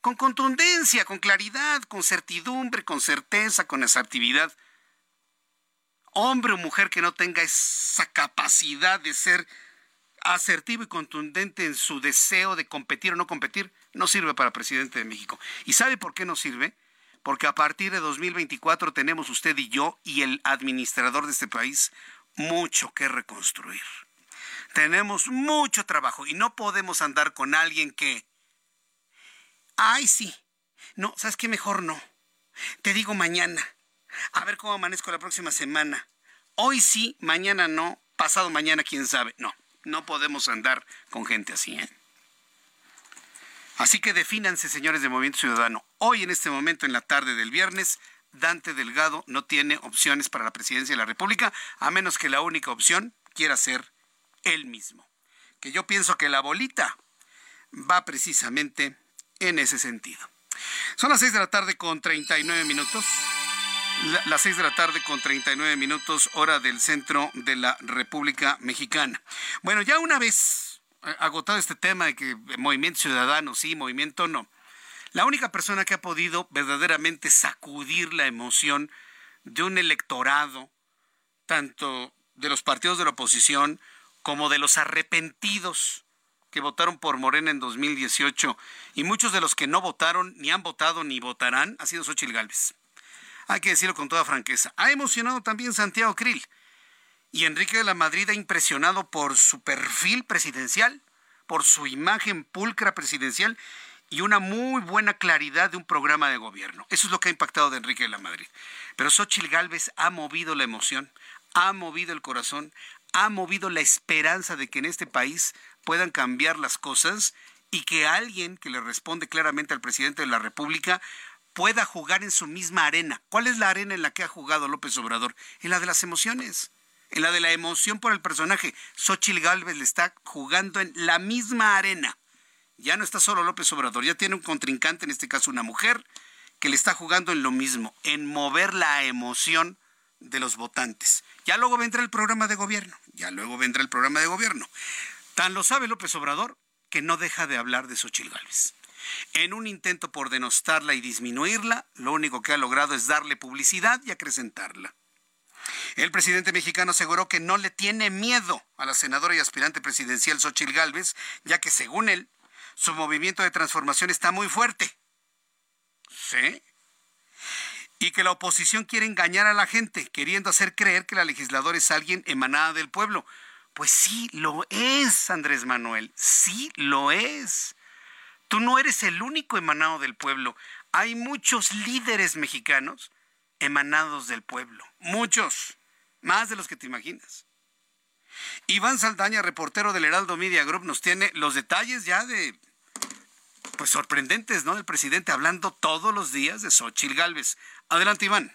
Con contundencia, con claridad, con certidumbre, con certeza, con asertividad. Hombre o mujer que no tenga esa capacidad de ser asertivo y contundente en su deseo de competir o no competir, no sirve para presidente de México. ¿Y sabe por qué no sirve? Porque a partir de 2024 tenemos usted y yo y el administrador de este país mucho que reconstruir. Tenemos mucho trabajo y no podemos andar con alguien que... Ay, sí. No, ¿sabes qué? Mejor no. Te digo mañana. A ver cómo amanezco la próxima semana. Hoy sí, mañana no, pasado mañana quién sabe. No. No podemos andar con gente así, ¿eh? Así que defínanse, señores de Movimiento Ciudadano. Hoy, en este momento, en la tarde del viernes, Dante Delgado no tiene opciones para la presidencia de la República, a menos que la única opción quiera ser él mismo. Que yo pienso que la bolita va precisamente en ese sentido. Son las seis de la tarde con 39 minutos las 6 de la tarde con 39 minutos, hora del centro de la República Mexicana. Bueno, ya una vez eh, agotado este tema de que movimiento ciudadano sí, movimiento no, la única persona que ha podido verdaderamente sacudir la emoción de un electorado, tanto de los partidos de la oposición como de los arrepentidos que votaron por Morena en 2018 y muchos de los que no votaron, ni han votado, ni votarán, ha sido Xochitl Gálvez hay que decirlo con toda franqueza. Ha emocionado también Santiago Krill. Y Enrique de la Madrid ha impresionado por su perfil presidencial, por su imagen pulcra presidencial y una muy buena claridad de un programa de gobierno. Eso es lo que ha impactado de Enrique de la Madrid. Pero Xochitl Gálvez ha movido la emoción, ha movido el corazón, ha movido la esperanza de que en este país puedan cambiar las cosas y que alguien que le responde claramente al presidente de la República pueda jugar en su misma arena. ¿Cuál es la arena en la que ha jugado López Obrador? En la de las emociones, en la de la emoción por el personaje. Xochitl Galvez le está jugando en la misma arena. Ya no está solo López Obrador, ya tiene un contrincante, en este caso una mujer, que le está jugando en lo mismo, en mover la emoción de los votantes. Ya luego vendrá el programa de gobierno, ya luego vendrá el programa de gobierno. Tan lo sabe López Obrador que no deja de hablar de Xochitl Gálvez. En un intento por denostarla y disminuirla, lo único que ha logrado es darle publicidad y acrecentarla. El presidente mexicano aseguró que no le tiene miedo a la senadora y aspirante presidencial Xochitl Gálvez, ya que según él, su movimiento de transformación está muy fuerte. ¿Sí? Y que la oposición quiere engañar a la gente, queriendo hacer creer que la legisladora es alguien emanada del pueblo. Pues sí, lo es, Andrés Manuel, sí lo es. Tú no eres el único emanado del pueblo. Hay muchos líderes mexicanos emanados del pueblo. Muchos. Más de los que te imaginas. Iván Saldaña, reportero del Heraldo Media Group, nos tiene los detalles ya de, pues sorprendentes, ¿no? El presidente hablando todos los días de Xochitl Galvez. Adelante, Iván.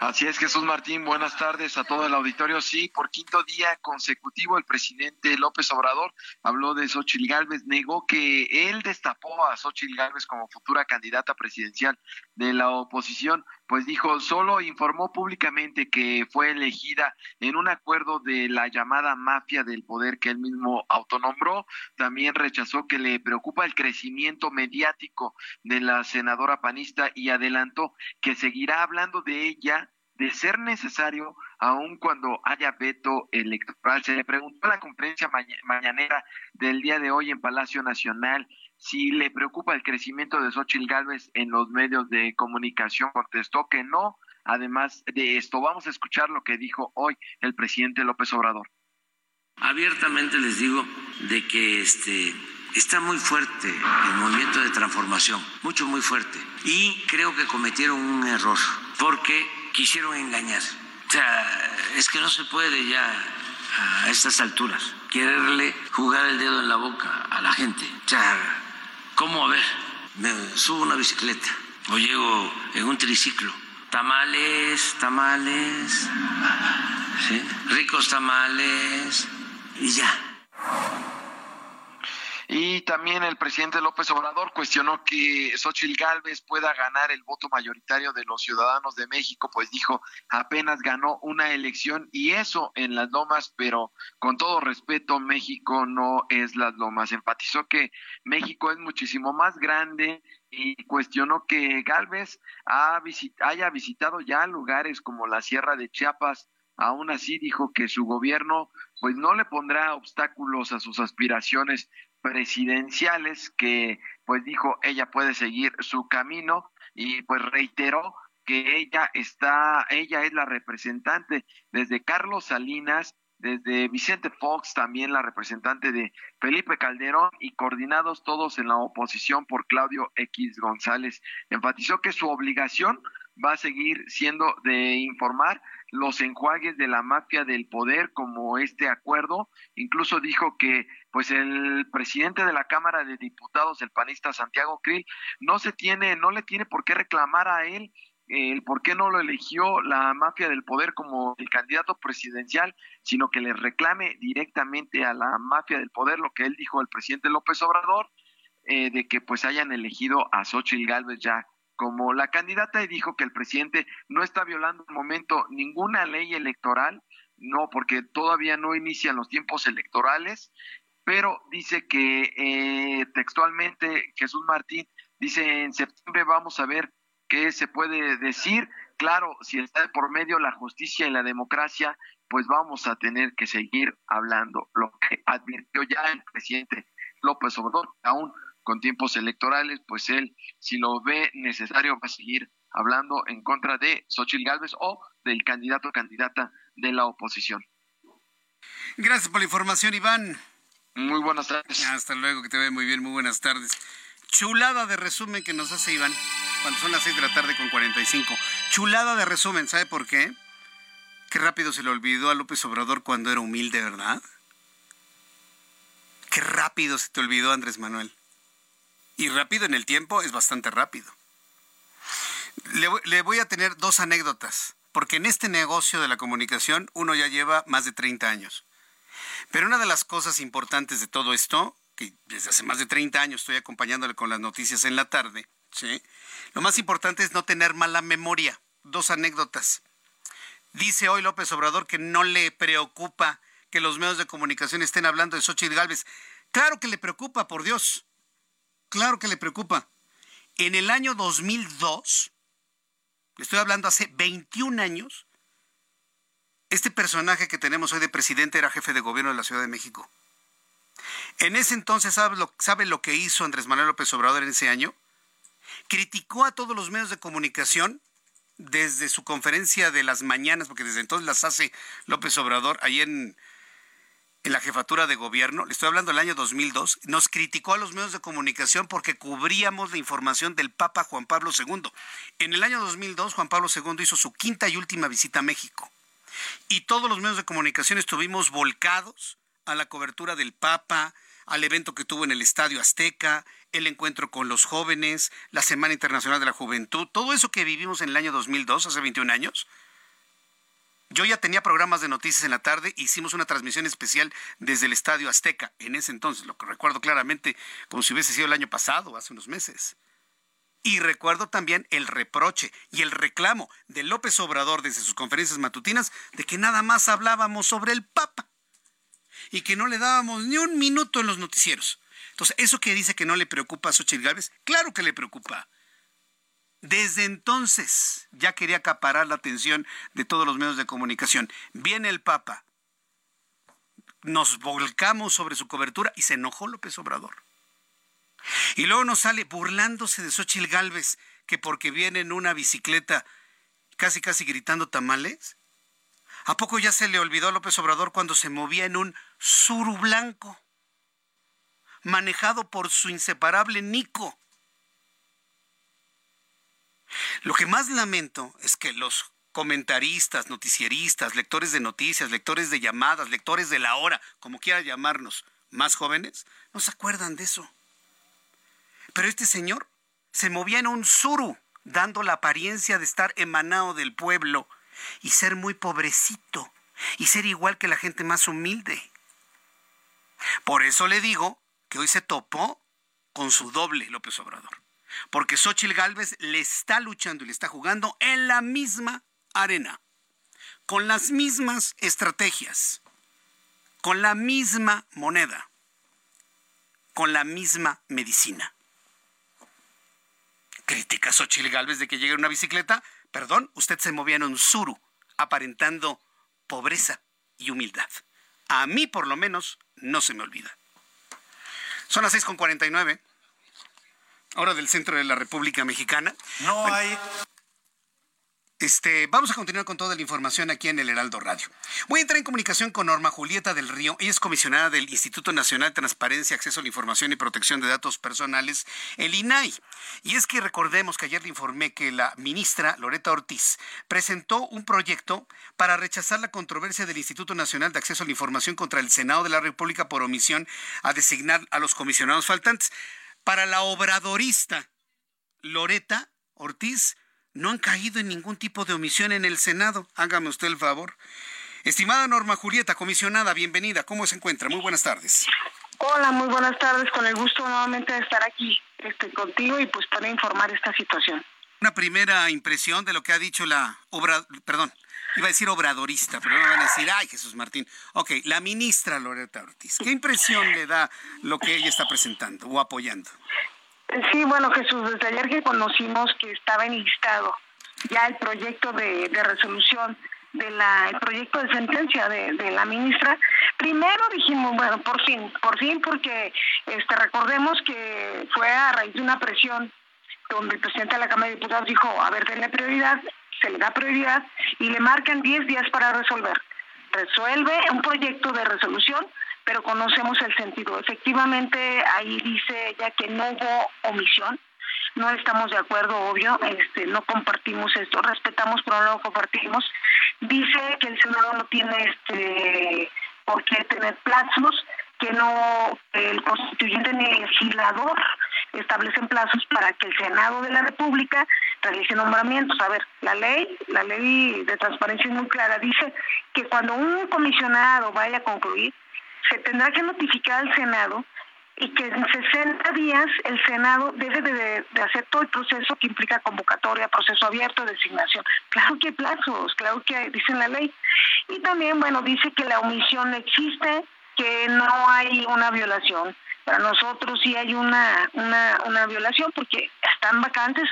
Así es, Jesús Martín, buenas tardes a todo el auditorio. Sí, por quinto día consecutivo el presidente López Obrador habló de Xochitl Gálvez, negó que él destapó a Xochitl Gálvez como futura candidata presidencial de la oposición, pues dijo, solo informó públicamente que fue elegida en un acuerdo de la llamada mafia del poder que él mismo autonombró. También rechazó que le preocupa el crecimiento mediático de la senadora panista y adelantó que seguirá hablando de ella de ser necesario, aun cuando haya veto electoral. Se le preguntó en la conferencia mañanera del día de hoy en Palacio Nacional si le preocupa el crecimiento de Xochitl Gálvez en los medios de comunicación. Contestó que no. Además de esto, vamos a escuchar lo que dijo hoy el presidente López Obrador. Abiertamente les digo de que este está muy fuerte el movimiento de transformación, mucho, muy fuerte. Y creo que cometieron un error, porque quisieron engañar. O sea, es que no se puede ya a estas alturas quererle jugar el dedo en la boca a la gente. O sea, ¿cómo? A ver, me subo una bicicleta o llego en un triciclo. Tamales, tamales, ricos tamales y ya Y también el presidente López Obrador cuestionó que Xochitl Gálvez pueda ganar el voto mayoritario de los ciudadanos de México, pues dijo, apenas ganó una elección y eso en las lomas, pero con todo respeto, México no es las lomas. Enfatizó que México es muchísimo más grande y cuestionó que Galvez ha haya visitado ya lugares como la Sierra de Chiapas. Aún así dijo que su gobierno pues no le pondrá obstáculos a sus aspiraciones presidenciales, que pues dijo ella puede seguir su camino y pues reiteró que ella está, ella es la representante desde Carlos Salinas desde Vicente Fox, también la representante de Felipe Calderón y coordinados todos en la oposición por Claudio X González. Enfatizó que su obligación va a seguir siendo de informar los enjuagues de la mafia del poder como este acuerdo. Incluso dijo que pues el presidente de la Cámara de Diputados, el panista Santiago Krill, no se tiene, no le tiene por qué reclamar a él el por qué no lo eligió la mafia del poder como el candidato presidencial, sino que le reclame directamente a la mafia del poder lo que él dijo el presidente López Obrador, eh, de que pues hayan elegido a Xochitl Gálvez ya como la candidata y dijo que el presidente no está violando en momento ninguna ley electoral, no, porque todavía no inician los tiempos electorales, pero dice que eh, textualmente Jesús Martín dice en septiembre vamos a ver ¿Qué se puede decir? Claro, si está por medio la justicia y la democracia, pues vamos a tener que seguir hablando. Lo que advirtió ya el presidente López Obrador, aún con tiempos electorales, pues él, si lo ve necesario, va a seguir hablando en contra de Xochitl Gálvez o del candidato o candidata de la oposición. Gracias por la información, Iván. Muy buenas tardes. Hasta luego, que te ve muy bien, muy buenas tardes. Chulada de resumen que nos hace Iván cuando son las 6 de la tarde con 45. Chulada de resumen, ¿sabe por qué? Qué rápido se le olvidó a López Obrador cuando era humilde, ¿verdad? Qué rápido se te olvidó, Andrés Manuel. Y rápido en el tiempo es bastante rápido. Le, le, voy a tener dos anécdotas, porque en este negocio de la comunicación uno ya lleva más de 30 años. Pero una de las cosas importantes de todo esto, que desde hace más de 30 años estoy acompañándole con las noticias en la tarde. Lo más importante es no tener mala memoria. Dos anécdotas. Dice hoy López Obrador que no le preocupa que los medios de comunicación estén hablando de Xochitl Galvez. Claro que le preocupa, por Dios. Claro que le preocupa. En el año 2002, le estoy hablando hace 21 años, este personaje que tenemos hoy de presidente era jefe de gobierno de la Ciudad de México. En ese entonces, ¿sabe lo, sabe lo que hizo Andrés Manuel López Obrador en ese año? criticó a todos los medios de comunicación desde su conferencia de las mañanas, porque desde entonces las hace López Obrador ahí en, en la jefatura de gobierno, le estoy hablando del año 2002, nos criticó a los medios de comunicación porque cubríamos la información del Papa Juan Pablo II. En el año 2002, Juan Pablo II hizo su quinta y última visita a México. Y todos los medios de comunicación estuvimos volcados a la cobertura del Papa, al evento que tuvo en el Estadio Azteca, el encuentro con los jóvenes, la Semana Internacional de la Juventud, todo eso que vivimos en el año 2002, hace 21 años. Yo ya tenía programas de noticias en la tarde, hicimos una transmisión especial desde el Estadio Azteca, en ese entonces, lo que recuerdo claramente como si hubiese sido el año pasado, hace unos meses. Y recuerdo también el reproche y el reclamo de López Obrador desde sus conferencias matutinas de que nada más hablábamos sobre el Papa y que no le dábamos ni un minuto en los noticieros. Entonces, eso que dice que no le preocupa a Xochitl Gálvez, claro que le preocupa. Desde entonces ya quería acaparar la atención de todos los medios de comunicación. Viene el Papa, nos volcamos sobre su cobertura y se enojó López Obrador. Y luego nos sale burlándose de Xochitl Gálvez, que porque viene en una bicicleta casi casi gritando tamales. ¿A poco ya se le olvidó a López Obrador cuando se movía en un suru blanco? manejado por su inseparable Nico. Lo que más lamento es que los comentaristas, noticieristas, lectores de noticias, lectores de llamadas, lectores de la hora, como quiera llamarnos, más jóvenes, no se acuerdan de eso. Pero este señor se movía en un suru, dando la apariencia de estar emanado del pueblo y ser muy pobrecito y ser igual que la gente más humilde. Por eso le digo que hoy se topó con su doble López Obrador. Porque Xochitl Gálvez le está luchando y le está jugando en la misma arena, con las mismas estrategias, con la misma moneda, con la misma medicina. Critica a Xochitl Gálvez de que llegue en una bicicleta. Perdón, usted se movía en un suru, aparentando pobreza y humildad. A mí, por lo menos, no se me olvida. Son las 6.49, hora del centro de la República Mexicana. No hay este, vamos a continuar con toda la información aquí en el Heraldo Radio. Voy a entrar en comunicación con Norma Julieta del Río. Ella es comisionada del Instituto Nacional de Transparencia, Acceso a la Información y Protección de Datos Personales, el INAI. Y es que recordemos que ayer le informé que la ministra Loreta Ortiz presentó un proyecto para rechazar la controversia del Instituto Nacional de Acceso a la Información contra el Senado de la República por omisión a designar a los comisionados faltantes. Para la obradorista Loreta Ortiz, no han caído en ningún tipo de omisión en el Senado. Hágame usted el favor. Estimada Norma Julieta, comisionada, bienvenida. ¿Cómo se encuentra? Muy buenas tardes. Hola, muy buenas tardes. Con el gusto nuevamente de estar aquí este, contigo y pues para informar esta situación. Una primera impresión de lo que ha dicho la obra, perdón, iba a decir obradorista, pero no van a decir, ay Jesús Martín. Ok, la ministra Loreta Ortiz. ¿Qué impresión le da lo que ella está presentando o apoyando? Sí, bueno, Jesús, desde ayer que conocimos que estaba enlistado ya el proyecto de, resolución de el proyecto de sentencia de, la ministra primero dijimos bueno por fin por fin porque este recordemos que fue a raíz de una presión donde el presidente de la Cámara de Diputados dijo a ver denle prioridad se le da prioridad y le marcan 10 días para resolver resuelve un proyecto de resolución pero conocemos el sentido. Efectivamente, ahí dice ella que no hubo omisión, no estamos de acuerdo, obvio, este, no compartimos esto, respetamos, pero no lo compartimos. Dice que el Senado no tiene este, por qué tener plazos, que no el constituyente ni el legislador establecen plazos para que el Senado de la República realice nombramientos. A ver, la ley, la ley de transparencia es muy clara, dice que cuando un comisionado vaya a concluir, se tendrá que notificar al Senado y que en 60 días el Senado debe de, hacer todo el proceso que implica convocatoria, proceso abierto, designación. Claro que hay plazos, claro que dice la ley. Y también, bueno, dice que la omisión existe, que no hay una violación. Para nosotros sí hay una, una, una violación porque están vacantes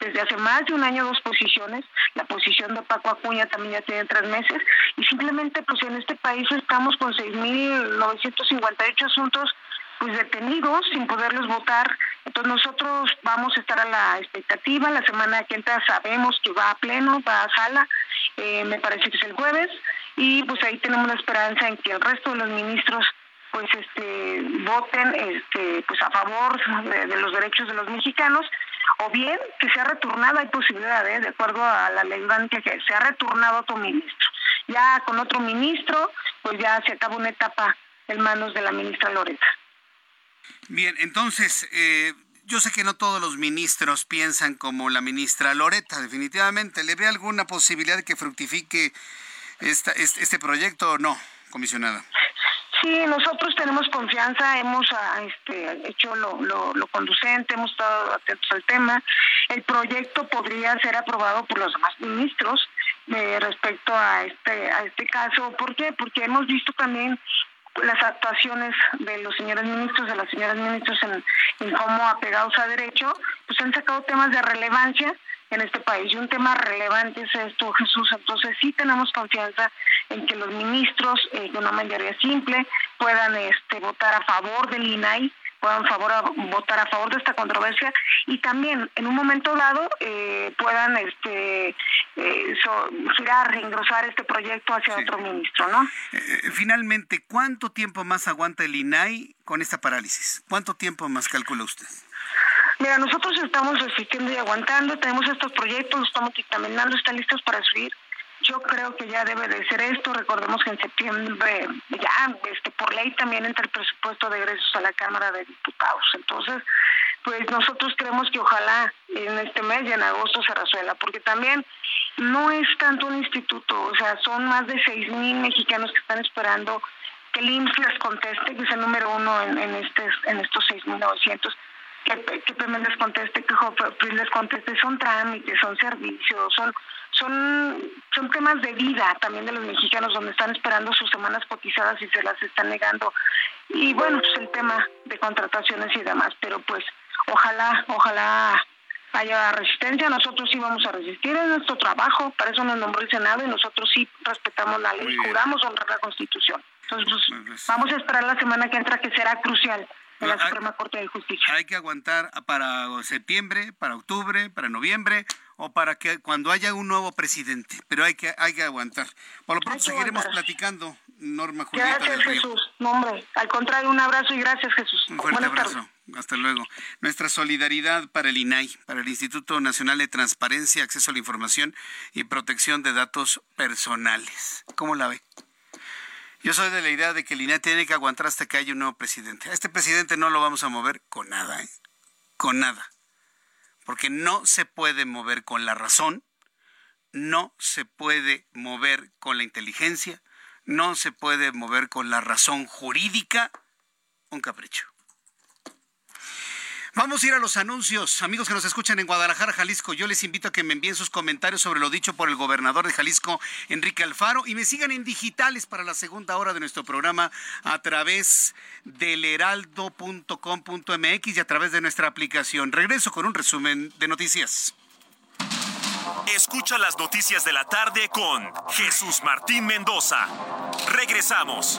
desde hace más de un año dos posiciones. La posición de Paco Acuña también ya tiene tres meses. Y simplemente, pues en este país estamos con 6.958 asuntos pues detenidos sin poderlos votar. Entonces nosotros vamos a estar a la expectativa. La semana que entra sabemos que va a pleno, va a sala. Eh, me parece que es el jueves. Y pues ahí tenemos la esperanza en que el resto de los ministros pues este voten este pues a favor de los derechos de los mexicanos o bien que sea retornado, hay posibilidad, ¿eh? de acuerdo a la ley que se ha retornado otro ministro. Ya con otro ministro, pues ya se acaba una etapa en manos de la ministra Loreta. Bien, entonces, eh, yo sé que no todos los ministros piensan como la ministra Loreta, definitivamente. ¿Le ve alguna posibilidad de que fructifique esta, este, este proyecto o no, comisionada? Sí, nosotros tenemos confianza, hemos ah, este, hecho lo, lo, conducente, hemos estado atentos al tema. El proyecto podría ser aprobado por los demás ministros eh, respecto a este, a este caso. ¿Por qué? Porque hemos visto también las actuaciones de los señores ministros, de las señoras ministros en, en cómo apegados a derecho, pues han sacado temas de relevancia en este país. Y un tema relevante es esto, Jesús. Entonces sí tenemos confianza en que los ministros, eh, de una mayoría simple, puedan este, votar a favor del INAI, puedan favor votar a favor de esta controversia y también en un momento dado eh, puedan este eh, girar, engrosar este proyecto hacia otro ministro, ¿no? Eh, finalmente, ¿cuánto tiempo más aguanta el INAI con esta parálisis? ¿Cuánto tiempo más calcula usted? Mira, nosotros estamos resistiendo y aguantando, tenemos estos proyectos, los estamos dictaminando, están listos para subir. Yo creo que ya debe de ser esto. Recordemos que en septiembre ya este, por ley también entra el presupuesto de egresos a la Cámara de Diputados. Entonces, pues nosotros creemos que ojalá en este mes y en agosto se resuelva, porque también no es tanto un instituto, o sea, son más de seis mil mexicanos que están esperando que el IMSS les conteste, que es el número uno en, en, este, en estos 6.900, que, que les conteste, que les conteste, son trámites, son servicios, son son son temas de vida también de los mexicanos donde están esperando sus semanas cotizadas y se las están negando. Y bueno pues el tema de contrataciones y demás pero pues ojalá ojalá haya resistencia, nosotros sí vamos a resistir, en nuestro trabajo, para eso nos nombró el Senado y nosotros sí respetamos la ley, juramos honrar la Constitución. Entonces, pues, pues, vamos a esperar la semana que entra, que será crucial en la Suprema Corte de Justicia. Hay que aguantar para septiembre, para octubre, para noviembre o para que cuando haya un nuevo presidente, pero hay que hay que aguantar. Por lo pronto seguiremos platicando, Norma Julieta Gracias, Jesús. No, hombre, al contrario, un abrazo y gracias, Jesús. Un fuerte abrazo. Hasta luego. Nuestra solidaridad para el INAI, para el Instituto Nacional de Transparencia, Acceso a la Información y Protección de Datos Personales. ¿Cómo la ve? Yo soy de la idea de que el INAI tiene que aguantar hasta que haya un nuevo presidente. A este presidente no lo vamos a mover con nada, ¿eh? Con nada. Porque no se puede mover con la razón, no se puede mover con la inteligencia, no se puede mover con la razón jurídica un capricho. Vamos a ir a los anuncios. Amigos que nos escuchan en Guadalajara, Jalisco, yo les invito a que me envíen sus comentarios sobre lo dicho por el gobernador de Jalisco, Enrique Alfaro, y me sigan en digitales para la segunda hora de nuestro programa a través del heraldo.com.mx y a través de nuestra aplicación. Regreso con un resumen de noticias. Escucha las noticias de la tarde con Jesús Martín Mendoza. Regresamos.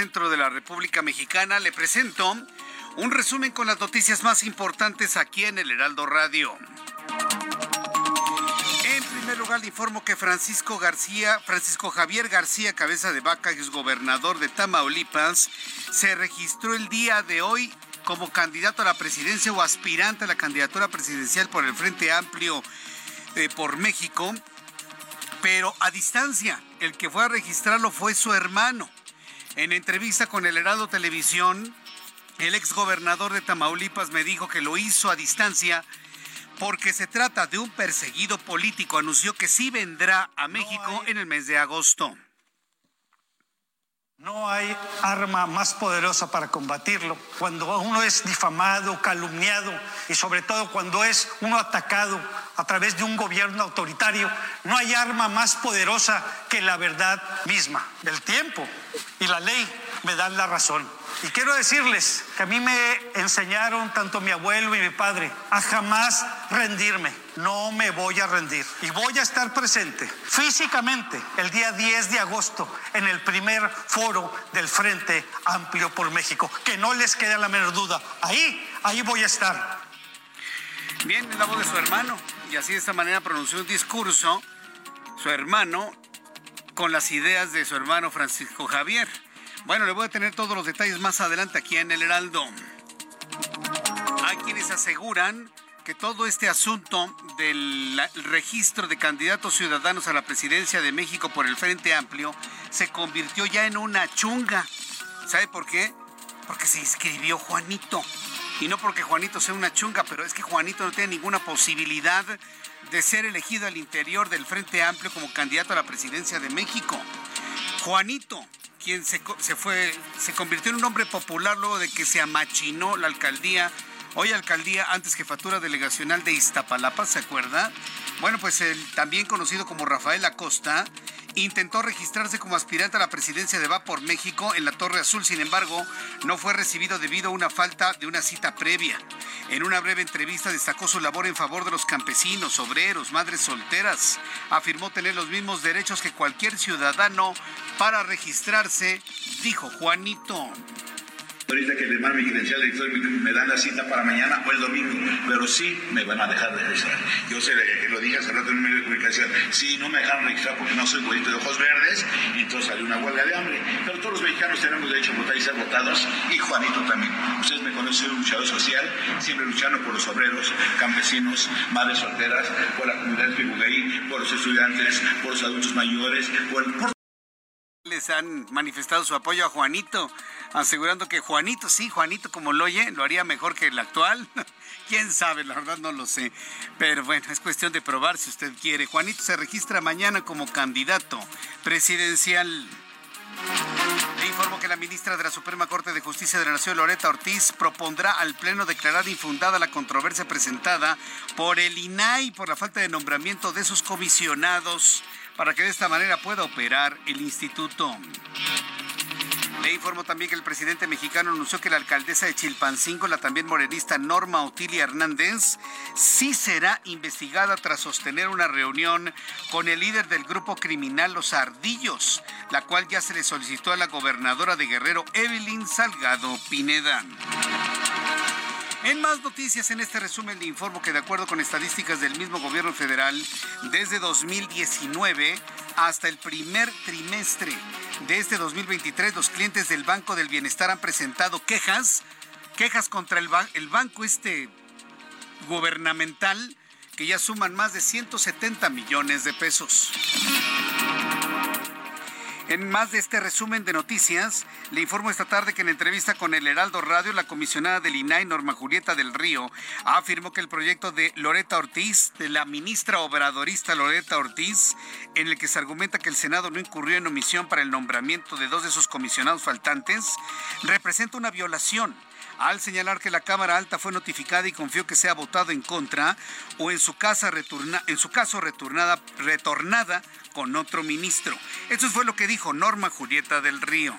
Centro de la República Mexicana, le presento un resumen con las noticias más importantes aquí en el Heraldo Radio. En primer lugar, le informo que Francisco García, Francisco Javier García Cabeza de Vaca, es gobernador de Tamaulipas, se registró el día de hoy como candidato a la presidencia o aspirante a la candidatura presidencial por el Frente Amplio eh, por México, pero a distancia. El que fue a registrarlo fue su hermano. En entrevista con el Heraldo Televisión, el exgobernador de Tamaulipas me dijo que lo hizo a distancia porque se trata de un perseguido político. Anunció que sí vendrá a México en el mes de agosto. No hay arma más poderosa para combatirlo. Cuando uno es difamado, calumniado y sobre todo cuando es uno atacado a través de un gobierno autoritario, no hay arma más poderosa que la verdad misma. El tiempo y la ley me dan la razón. Y quiero decirles que a mí me enseñaron tanto mi abuelo y mi padre a jamás rendirme. No me voy a rendir. Y voy a estar presente físicamente el día 10 de agosto en el primer foro del Frente Amplio por México. Que no les quede la menor duda. Ahí, ahí voy a estar. Bien, la voz de su hermano. Y así de esta manera pronunció un discurso su hermano con las ideas de su hermano Francisco Javier. Bueno, le voy a tener todos los detalles más adelante aquí en el Heraldo. Hay quienes aseguran que todo este asunto del registro de candidatos ciudadanos a la presidencia de México por el Frente Amplio se convirtió ya en una chunga. ¿Sabe por qué? Porque se inscribió Juanito. Y no porque Juanito sea una chunga, pero es que Juanito no tiene ninguna posibilidad de ser elegido al interior del Frente Amplio como candidato a la presidencia de México. Juanito quien se, fue, se convirtió en un hombre popular luego de que se amachinó la alcaldía Hoy alcaldía, antes jefatura delegacional de Iztapalapa, ¿se acuerda? Bueno, pues el también conocido como Rafael Acosta intentó registrarse como aspirante a la presidencia de Va por México en la Torre Azul, sin embargo, no fue recibido debido a una falta de una cita previa. En una breve entrevista destacó su labor en favor de los campesinos, obreros, madres solteras. Afirmó tener los mismos derechos que cualquier ciudadano para registrarse, dijo Juanito. Ahorita que le mando mi credencial me dan la cita para mañana o el domingo, pero sí me van a dejar de registrar. Yo se, lo dije hace rato en un medio de comunicación, sí, no me dejaron registrar porque no soy bonito de ojos verdes, y entonces salió una huelga de hambre. Pero todos los mexicanos tenemos derecho a votar y ser votados, y Juanito también. Ustedes me conocen, un luchador social, siempre luchando por los obreros, campesinos, madres solteras, por la comunidad de por los estudiantes, por los adultos mayores, por, por les han manifestado su apoyo a Juanito, asegurando que Juanito, sí, Juanito como lo oye, lo haría mejor que el actual. Quién sabe, la verdad no lo sé. Pero bueno, es cuestión de probar si usted quiere. Juanito se registra mañana como candidato presidencial. Le informo que la ministra de la Suprema Corte de Justicia de la Nación, Loreta Ortiz, propondrá al Pleno declarar infundada la controversia presentada por el INAI por la falta de nombramiento de sus comisionados para que de esta manera pueda operar el instituto. Le informo también que el presidente mexicano anunció que la alcaldesa de Chilpancingo, la también morenista Norma Otilia Hernández, sí será investigada tras sostener una reunión con el líder del grupo criminal Los Ardillos, la cual ya se le solicitó a la gobernadora de Guerrero, Evelyn Salgado Pineda. En más noticias, en este resumen le informo que de acuerdo con estadísticas del mismo gobierno federal, desde 2019 hasta el primer trimestre de este 2023, los clientes del Banco del Bienestar han presentado quejas, quejas contra el, el banco este gubernamental que ya suman más de 170 millones de pesos. En más de este resumen de noticias, le informo esta tarde que en entrevista con el Heraldo Radio, la comisionada del INAI, Norma Julieta del Río, afirmó que el proyecto de Loreta Ortiz, de la ministra obradorista Loreta Ortiz, en el que se argumenta que el Senado no incurrió en omisión para el nombramiento de dos de sus comisionados faltantes, representa una violación al señalar que la Cámara Alta fue notificada y confió que sea votado en contra o en su, casa retorna, en su caso retornada, retornada con otro ministro. Eso fue lo que dijo Norma Julieta del Río.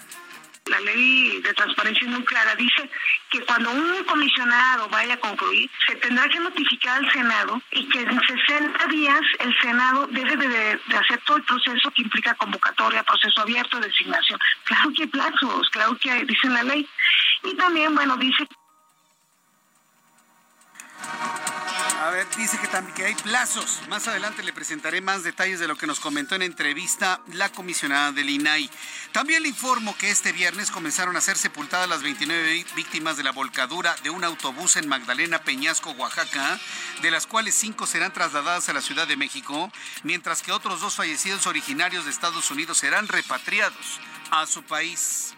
La ley de transparencia es muy clara. Dice que cuando un comisionado vaya a concluir, se tendrá que notificar al Senado y que en 60 días el Senado debe de, hacer todo el proceso que implica convocatoria, proceso abierto, designación. Claro que hay plazos, claro que dice la ley. Y también, bueno, dice a ver, dice que también que hay plazos. Más adelante le presentaré más detalles de lo que nos comentó en entrevista la comisionada del INAI. También le informo que este viernes comenzaron a ser sepultadas las 29 víctimas de la volcadura de un autobús en Magdalena Peñasco, Oaxaca, de las cuales cinco serán trasladadas a la Ciudad de México, mientras que otros dos fallecidos originarios de Estados Unidos serán repatriados a su país.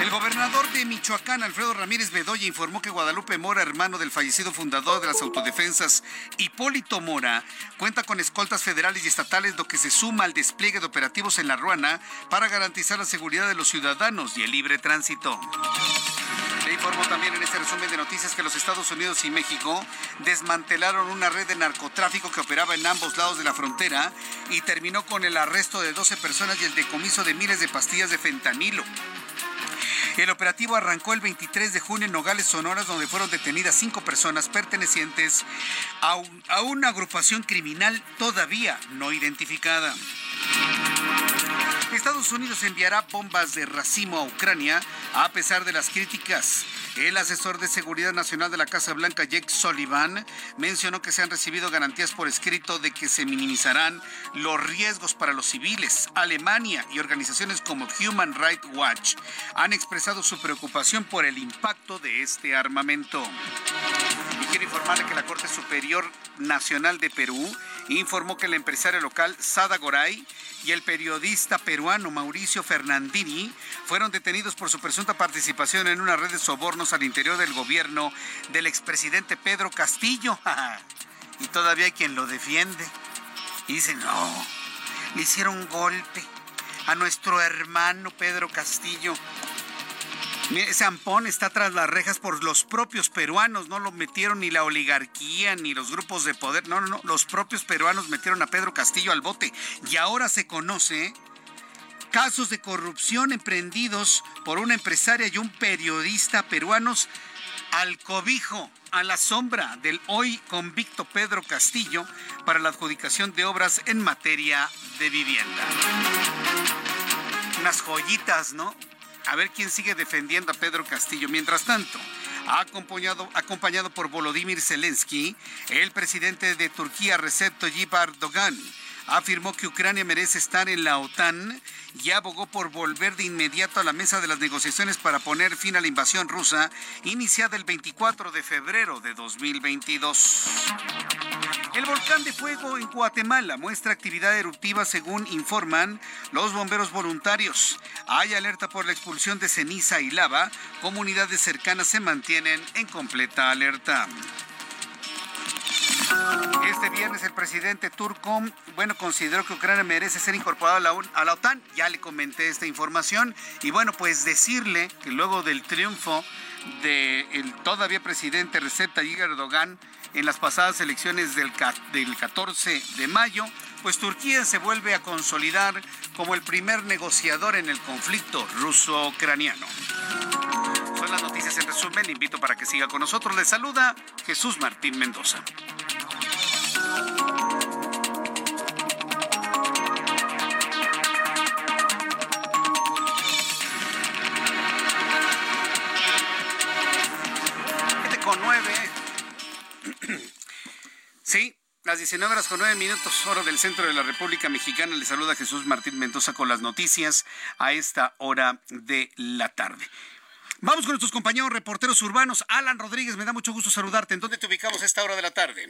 El gobernador de Michoacán, Alfredo Ramírez Bedoya, informó que Guadalupe Mora, hermano del fallecido fundador de las autodefensas, Hipólito Mora, cuenta con escoltas federales y estatales, lo que se suma al despliegue de operativos en la Ruana para garantizar la seguridad de los ciudadanos y el libre tránsito. Le informo también en este resumen de noticias que los Estados Unidos y México desmantelaron una red de narcotráfico que operaba en ambos lados de la frontera y terminó con el arresto de 12 personas y el decomiso de miles de pastillas de fentanilo. El operativo arrancó el 23 de junio en Nogales, Sonoras, donde fueron detenidas cinco personas pertenecientes a, a una agrupación criminal todavía no identificada. Estados Unidos enviará bombas de racimo a Ucrania a pesar de las críticas. El asesor de Seguridad Nacional de la Casa Blanca, Jake Sullivan, mencionó que se han recibido garantías por escrito de que se minimizarán los riesgos para los civiles. Alemania y organizaciones como Human Rights Watch han expresado su preocupación por el impacto de este armamento. Quiero informarle que la Corte Superior Nacional de Perú informó que el empresario local Sada Goray y el periodista peruano Mauricio Fernandini fueron detenidos por su presunta participación en una red de sobornos al interior del gobierno del expresidente Pedro Castillo. y todavía hay quien lo defiende. Y dice, no, le hicieron un golpe a nuestro hermano Pedro Castillo. Ese ampón está tras las rejas por los propios peruanos, no lo metieron ni la oligarquía ni los grupos de poder, no, no, no, los propios peruanos metieron a Pedro Castillo al bote y ahora se conoce casos de corrupción emprendidos por una empresaria y un periodista peruanos al cobijo, a la sombra del hoy convicto Pedro Castillo para la adjudicación de obras en materia de vivienda. Unas joyitas, ¿no? A ver quién sigue defendiendo a Pedro Castillo. Mientras tanto, acompañado, acompañado por Volodymyr Zelensky, el presidente de Turquía, Recep Tayyip Erdogan, afirmó que Ucrania merece estar en la OTAN y abogó por volver de inmediato a la mesa de las negociaciones para poner fin a la invasión rusa iniciada el 24 de febrero de 2022. El volcán de fuego en Guatemala muestra actividad eruptiva según informan los bomberos voluntarios. Hay alerta por la expulsión de ceniza y lava. Comunidades cercanas se mantienen en completa alerta. Este viernes el presidente turco, bueno, consideró que Ucrania merece ser incorporada a la, OTAN. Ya le comenté esta información. Y bueno, pues decirle que luego del triunfo del todavía presidente Recep Tayyip Erdogan en las pasadas elecciones del, del 14 de mayo, pues Turquía se vuelve a consolidar como el primer negociador en el conflicto ruso-ucraniano. Son las noticias en resumen. Invito para que siga con nosotros. Le saluda Jesús Martín Mendoza. 19 horas con 9 minutos, hora del centro de la República Mexicana. Le saluda Jesús Martín Mendoza con las noticias a esta hora de la tarde. Vamos con nuestros compañeros reporteros urbanos. Alan Rodríguez, me da mucho gusto saludarte. ¿En dónde te ubicamos a esta hora de la tarde?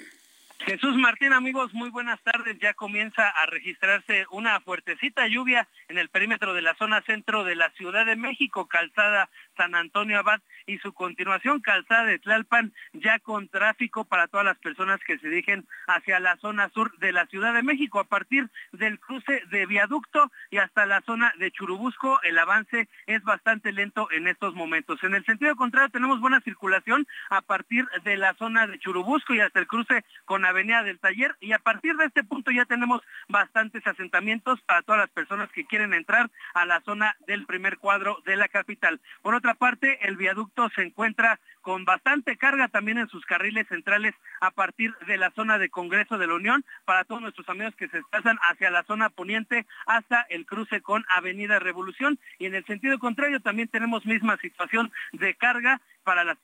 Jesús Martín, amigos, muy buenas tardes. Ya comienza a registrarse una fuertecita lluvia en el perímetro de la zona centro de la Ciudad de México, calzada San Antonio Abad y su continuación calzada de Tlalpan, ya con tráfico para todas las personas que se dirigen hacia la zona sur de la Ciudad de México. A partir del cruce de viaducto y hasta la zona de Churubusco, el avance es bastante lento en estos momentos. En el sentido contrario, tenemos buena circulación a partir de la zona de Churubusco y hasta el cruce con Avenida del Taller. Y a partir de este punto ya tenemos bastantes asentamientos para todas las personas que quieren entrar a la zona del primer cuadro de la capital. Por otra parte, el viaducto se encuentra con bastante carga también en sus carriles centrales a partir de la zona de Congreso de la Unión. Para todos nuestros amigos que se desplazan hacia la zona poniente hasta el cruce con Avenida Revolución. Y en el sentido contrario también tenemos misma situación de carga para las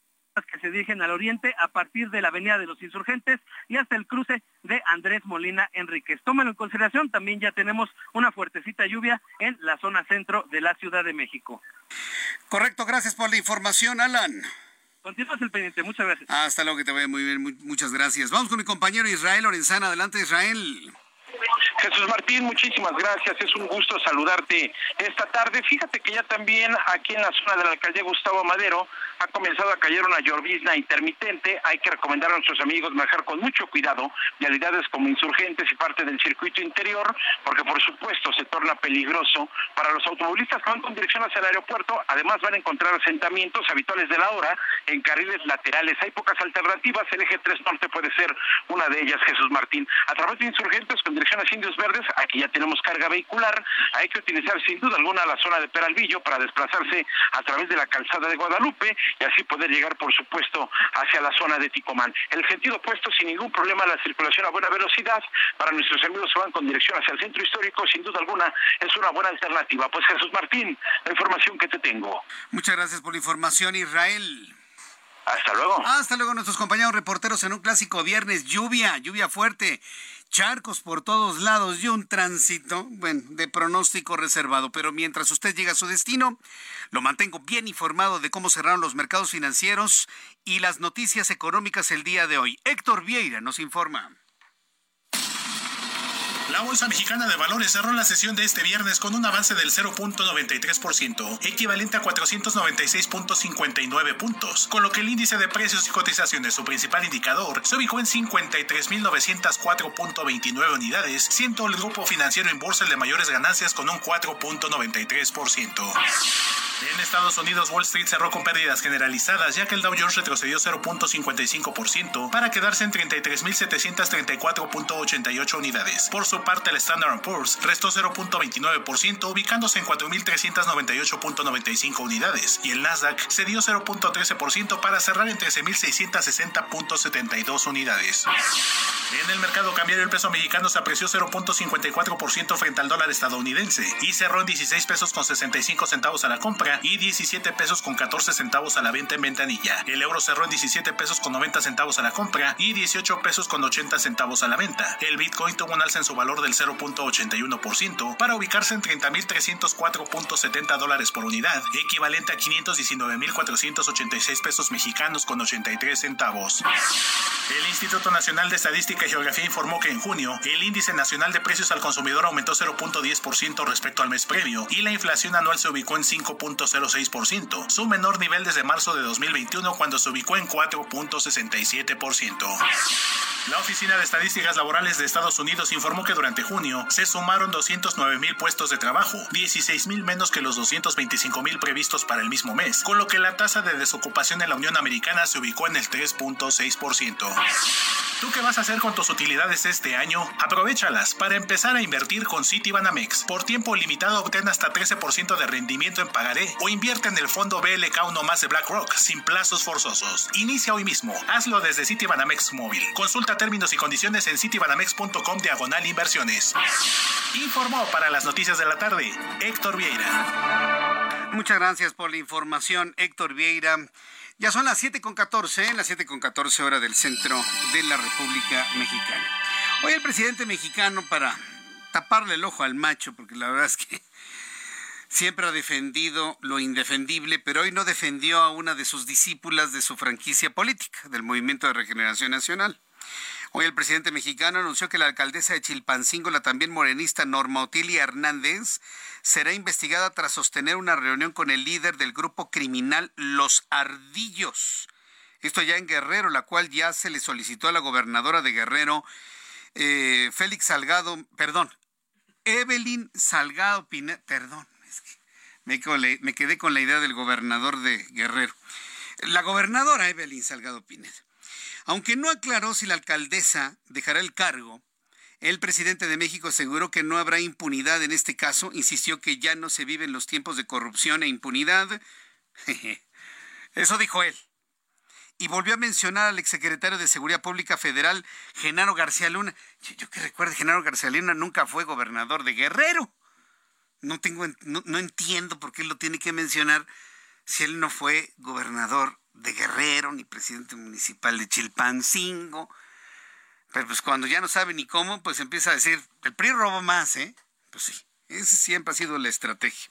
que se dirigen al oriente a partir de la Avenida de los Insurgentes y hasta el cruce de Andrés Molina Enríquez. Tómalo en consideración, también ya tenemos una fuertecita lluvia en la zona centro de la Ciudad de México. Correcto, gracias por la información, Alan. Continúas el pendiente, muchas gracias. Hasta luego, que te vaya muy bien, muchas gracias. Vamos con mi compañero Israel Lorenzana. Adelante, Israel. Jesús Martín, muchísimas gracias. Es un gusto saludarte esta tarde. Fíjate que ya también aquí en la zona de la alcaldía Gustavo Madero ha comenzado a caer una llovizna intermitente. Hay que recomendar a nuestros amigos manejar con mucho cuidado vialidades como insurgentes y parte del circuito interior, porque por supuesto se torna peligroso para los automovilistas que van con dirección hacia el aeropuerto. Además van a encontrar asentamientos habituales de la hora en carriles laterales. Hay pocas alternativas. El eje 3 norte puede ser una de ellas, Jesús Martín. A través de insurgentes con dirección hacia Indios Verdes, aquí ya tenemos carga vehicular. Hay que utilizar sin duda alguna la zona de Peralvillo para desplazarse a través de la calzada de Guadalupe y así poder llegar, por supuesto, hacia la zona de Ticomán. El sentido opuesto, sin ningún problema, la circulación a buena velocidad para nuestros amigos que van con dirección hacia el centro histórico, sin duda alguna, es una buena alternativa. Pues Jesús Martín, la información que te tengo. Muchas gracias por la información, Israel. Hasta luego. Hasta luego, nuestros compañeros reporteros en un clásico viernes. Lluvia, lluvia fuerte charcos por todos lados y un tránsito, bueno, de pronóstico reservado. Pero mientras usted llega a su destino, lo mantengo bien informado de cómo cerraron los mercados financieros y las noticias económicas el día de hoy. Héctor Vieira nos informa. La Bolsa Mexicana de Valores cerró la sesión de este viernes con un avance del 0.93%, equivalente a 496.59 puntos, con lo que el índice de precios y cotizaciones, su principal indicador, se ubicó en 53.904.29 unidades, siendo el grupo financiero en bolsa el de mayores ganancias con un 4.93%. En Estados Unidos, Wall Street cerró con pérdidas generalizadas, ya que el Dow Jones retrocedió 0.55% para quedarse en 33.734.88 unidades. Por su parte, el Standard Poor's restó 0.29%, ubicándose en 4.398.95 unidades, y el Nasdaq cedió 0.13% para cerrar en 13.660.72 unidades. En el mercado cambiario, el peso mexicano se apreció 0.54% frente al dólar estadounidense y cerró en 16 pesos con 65 centavos a la compra y 17 pesos con 14 centavos a la venta en ventanilla. El euro cerró en 17 pesos con 90 centavos a la compra y 18 pesos con 80 centavos a la venta. El Bitcoin tuvo un alza en su valor del 0.81% para ubicarse en 30.304.70 dólares por unidad, equivalente a 519.486 pesos mexicanos con 83 centavos. El Instituto Nacional de Estadística y Geografía informó que en junio el índice nacional de precios al consumidor aumentó 0.10% respecto al mes previo y la inflación anual se ubicó en 5. 0.06%, su menor nivel desde marzo de 2021 cuando se ubicó en 4.67%. La Oficina de Estadísticas Laborales de Estados Unidos informó que durante junio se sumaron 209 mil puestos de trabajo, 16 mil menos que los 225 mil previstos para el mismo mes, con lo que la tasa de desocupación en la Unión Americana se ubicó en el 3.6%. ¿Tú qué vas a hacer con tus utilidades este año? Aprovechalas para empezar a invertir con Citibanamex. Por tiempo limitado obtén hasta 13% de rendimiento en pagaré o invierte en el fondo BLK 1 más de BlackRock sin plazos forzosos. Inicia hoy mismo. Hazlo desde Citibanamex Móvil. Consulta términos y condiciones en citibanamex.com diagonal inversiones. Informó para las noticias de la tarde Héctor Vieira. Muchas gracias por la información, Héctor Vieira. Ya son las 7 con 14, las 7 con 14 horas del centro de la República Mexicana. Hoy el presidente mexicano, para taparle el ojo al macho, porque la verdad es que siempre ha defendido lo indefendible, pero hoy no defendió a una de sus discípulas de su franquicia política, del Movimiento de Regeneración Nacional. Hoy el presidente mexicano anunció que la alcaldesa de Chilpancingo, la también morenista Norma Otilia Hernández, será investigada tras sostener una reunión con el líder del grupo criminal Los Ardillos. Esto ya en Guerrero, la cual ya se le solicitó a la gobernadora de Guerrero, eh, Félix Salgado, perdón, Evelyn Salgado Pineda, perdón, me, me quedé con la idea del gobernador de Guerrero. La gobernadora Evelyn Salgado Pineda. Aunque no aclaró si la alcaldesa dejará el cargo, el presidente de México aseguró que no habrá impunidad en este caso, insistió que ya no se viven los tiempos de corrupción e impunidad. Eso dijo él. Y volvió a mencionar al exsecretario de Seguridad Pública Federal, Genaro García Luna. Yo, que recuerdo, Genaro García Luna nunca fue gobernador de Guerrero. No, tengo, no entiendo por qué lo tiene que mencionar si él no fue gobernador de Guerrero, ni presidente municipal de Chilpancingo. Pero pues cuando ya no sabe ni cómo, pues empieza a decir, el PRI robó más, ¿eh? Pues sí. Esa siempre ha sido la estrategia.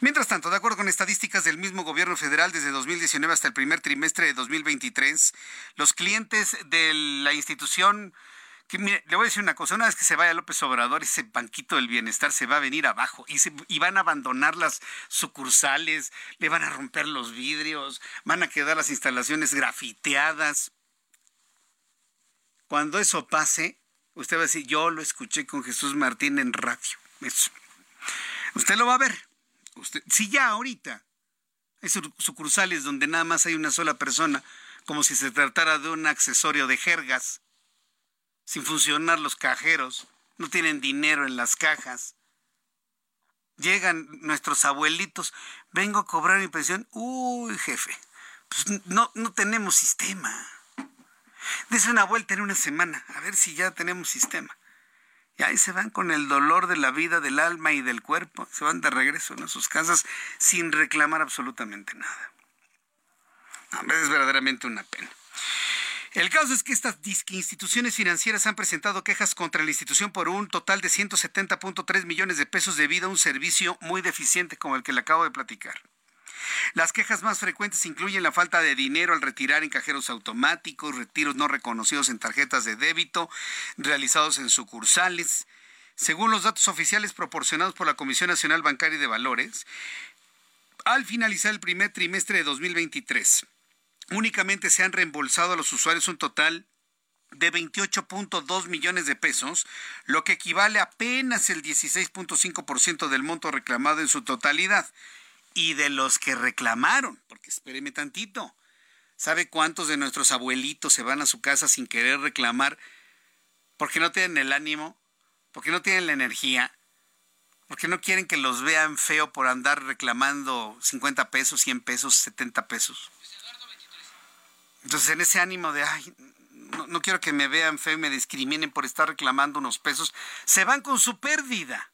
Mientras tanto, de acuerdo con estadísticas del mismo gobierno federal, desde 2019 hasta el primer trimestre de 2023, los clientes de la institución le voy a decir una cosa, una vez que se vaya López Obrador, ese banquito del bienestar se va a venir abajo y, se, y van a abandonar las sucursales, le van a romper los vidrios, van a quedar las instalaciones grafiteadas. Cuando eso pase, usted va a decir, yo lo escuché con Jesús Martín en radio. Usted lo va a ver. Usted, si ya ahorita hay sucursales donde nada más hay una sola persona, como si se tratara de un accesorio de jergas, sin funcionar los cajeros, no tienen dinero en las cajas. Llegan nuestros abuelitos, vengo a cobrar mi pensión. Uy, jefe, pues no, no tenemos sistema. Dese una vuelta en una semana, a ver si ya tenemos sistema. Y ahí se van con el dolor de la vida, del alma y del cuerpo, se van de regreso a sus casas sin reclamar absolutamente nada. es verdaderamente una pena. El caso es que estas instituciones financieras han presentado quejas contra la institución por un total de 170.3 millones de pesos debido a un servicio muy deficiente como el que le acabo de platicar. Las quejas más frecuentes incluyen la falta de dinero al retirar en cajeros automáticos, retiros no reconocidos en tarjetas de débito realizados en sucursales, Según los datos oficiales proporcionados por la Comisión Nacional Bancaria y de Valores, al finalizar el primer trimestre de 2023, únicamente se han reembolsado a los usuarios un total de 28.2 millones de pesos, lo que equivale a apenas el 16.5% del monto reclamado en su totalidad. Y de los que reclamaron, porque espéreme tantito, ¿sabe cuántos de nuestros abuelitos se van a su casa sin querer reclamar porque no tienen el ánimo, porque no tienen la energía, porque no quieren que los vean feo por andar reclamando 50 pesos, 100 pesos, 70 pesos? Entonces, en ese ánimo de, ay, no, quiero que me vean feo y me discriminen por estar reclamando unos pesos, se van con su pérdida.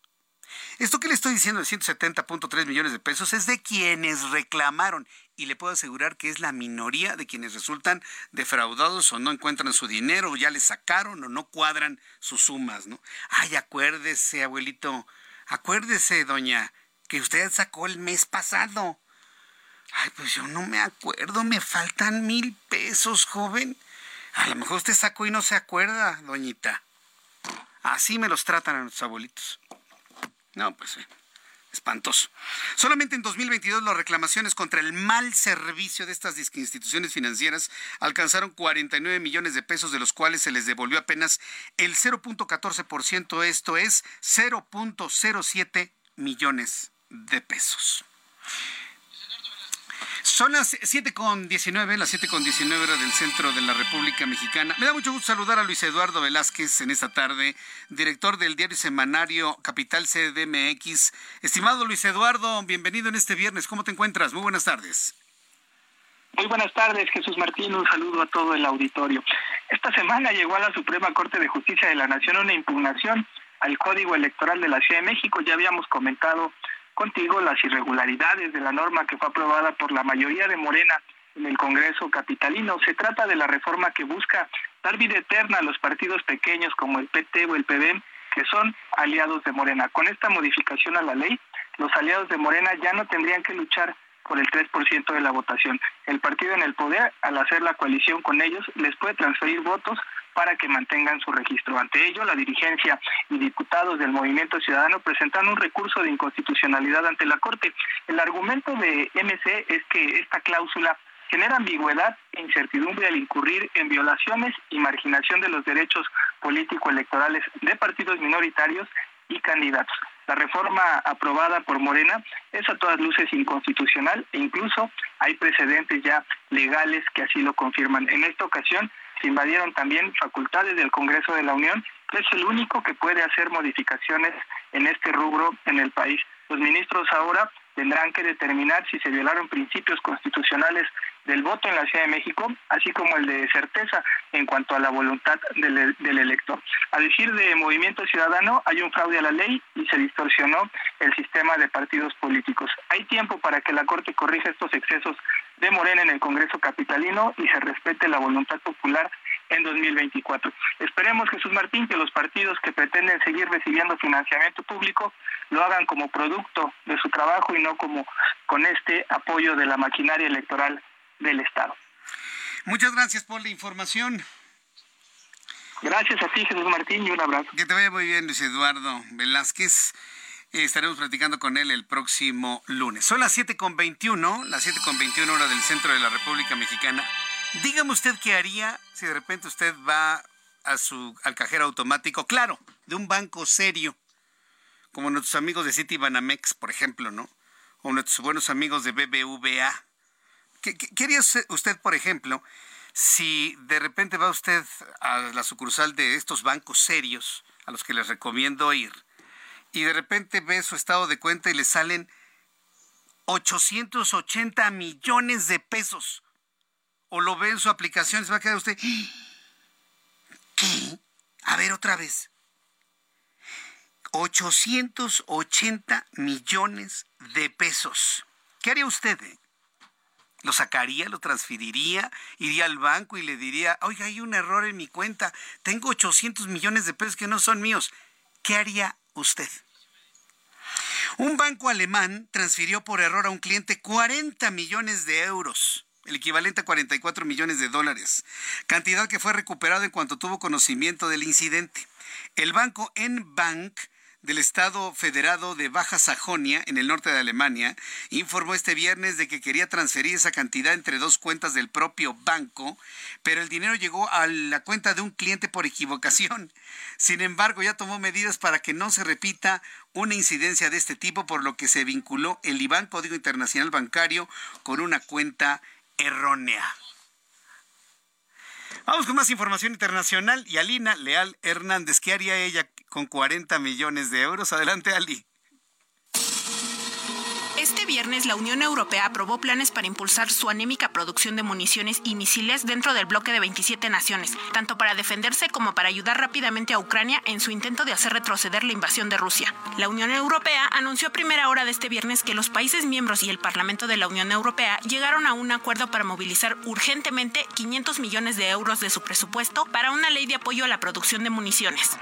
Esto que le estoy diciendo de 170.3 millones de pesos es de quienes reclamaron y le puedo asegurar que es la minoría de quienes resultan defraudados o no encuentran su dinero o ya le sacaron o no cuadran sus sumas, ¿no? Ay, acuérdese, abuelito, acuérdese, doña, que usted sacó el mes pasado. Ay, pues yo no me acuerdo, me faltan mil pesos, joven. A lo mejor usted sacó y no se acuerda, doñita. Así me los tratan a nuestros abuelitos. No, pues eh, espantoso. Solamente en 2022 las reclamaciones contra el mal servicio de estas instituciones financieras alcanzaron 49 millones de pesos, de los cuales se les devolvió apenas el 0.14%, esto es 0.07 millones de pesos. Son las 7.19, las 7.19 hora del centro de la República Mexicana. Me da mucho gusto saludar a Luis Eduardo Velázquez en esta tarde, director del diario semanario Capital CDMX. Estimado Luis Eduardo, bienvenido en este viernes. ¿Cómo te encuentras? Muy buenas tardes. Muy buenas tardes, Jesús Martín. Un saludo a todo el auditorio. Esta semana llegó a la Suprema Corte de Justicia de la Nación una impugnación al Código Electoral de la Ciudad de México. Ya habíamos comentado contigo las irregularidades de la norma que fue aprobada por la mayoría de Morena en el Congreso capitalino. Se trata de la reforma que busca dar vida eterna a los partidos pequeños como el PT o el PBM, que son aliados de Morena. Con esta modificación a la ley, los aliados de Morena ya no tendrían que luchar por el 3% de la votación. El partido en el poder, al hacer la coalición con ellos, les puede transferir votos para que mantengan su registro. Ante ello, la dirigencia y diputados del Movimiento Ciudadano presentan un recurso de inconstitucionalidad ante la Corte. El argumento de MC es que esta cláusula genera ambigüedad e incertidumbre al incurrir en violaciones y marginación de los derechos político-electorales de partidos minoritarios y candidatos. La reforma aprobada por Morena es a todas luces inconstitucional e incluso hay precedentes ya legales que así lo confirman. En esta ocasión, se invadieron también facultades del Congreso de la Unión, que es el único que puede hacer modificaciones en este rubro en el país. Los ministros ahora tendrán que determinar si se violaron principios constitucionales del voto en la Ciudad de México, así como el de certeza en cuanto a la voluntad del, del, elector. A decir de Movimiento Ciudadano, hay un fraude a la ley y se distorsionó el sistema de partidos políticos. Hay tiempo para que la Corte corrija estos excesos de Morena en el Congreso Capitalino y se respete la voluntad popular en 2024. Esperemos, Jesús Martín, que los partidos que pretenden seguir recibiendo financiamiento público lo hagan como producto de su trabajo y no como con este apoyo de la maquinaria electoral del Estado. Muchas gracias por la información. Gracias a ti, Jesús Martín, y un abrazo. Que te vaya muy bien, Luis Eduardo Velázquez estaremos platicando con él el próximo lunes. Son las 7.21, las 7.21 hora del centro de la República Mexicana. Dígame usted qué haría si de repente usted va a su, al cajero automático, claro, de un banco serio, como nuestros amigos de Citibanamex, por ejemplo, ¿no? O nuestros buenos amigos de BBVA. ¿Qué, qué haría usted, por ejemplo, si de repente va usted a la sucursal de estos bancos serios, a los que les recomiendo ir, y de repente ve su estado de cuenta y le salen 880 millones de pesos. O lo ve en su aplicación, se va a quedar usted. ¿Qué? A ver otra vez. 880 millones de pesos. ¿Qué haría usted? ¿Lo sacaría, lo transferiría, iría al banco y le diría, oiga, hay un error en mi cuenta, tengo 800 millones de pesos que no son míos? ¿Qué haría usted? Un banco alemán transfirió por error a un cliente 40 millones de euros, el equivalente a 44 millones de dólares, cantidad que fue recuperada en cuanto tuvo conocimiento del incidente. El banco N-Bank del Estado Federado de Baja Sajonia, en el norte de Alemania, informó este viernes de que quería transferir esa cantidad entre dos cuentas del propio banco, pero el dinero llegó a la cuenta de un cliente por equivocación. Sin embargo, ya tomó medidas para que no se repita una incidencia de este tipo, por lo que se vinculó el IBAN, Código Internacional Bancario, con una cuenta errónea. Vamos con más información internacional y Alina Leal Hernández. ¿Qué haría ella con 40 millones de euros? Adelante, Ali. Viernes la Unión Europea aprobó planes para impulsar su anémica producción de municiones y misiles dentro del bloque de 27 naciones, tanto para defenderse como para ayudar rápidamente a Ucrania en su intento de hacer retroceder la invasión de Rusia. La Unión Europea anunció a primera hora de este viernes que los países miembros y el Parlamento de la Unión Europea llegaron a un acuerdo para movilizar urgentemente 500 millones de euros de su presupuesto para una ley de apoyo a la producción de municiones.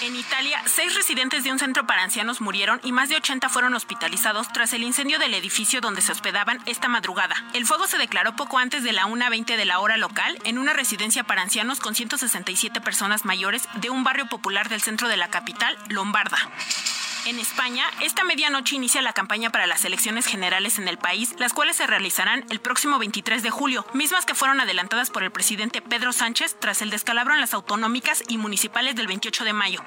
En Italia, seis residentes de un centro para ancianos murieron y más de 80 fueron hospitalizados tras el incendio del edificio donde se hospedaban esta madrugada. El fuego se declaró poco antes de la 1.20 de la hora local en una residencia para ancianos con 167 personas mayores de un barrio popular del centro de la capital, Lombarda. En España, esta medianoche inicia la campaña para las elecciones generales en el país, las cuales se realizarán el próximo 23 de julio, mismas que fueron adelantadas por el presidente Pedro Sánchez tras el descalabro en las autonómicas y municipales del 28 de mayo.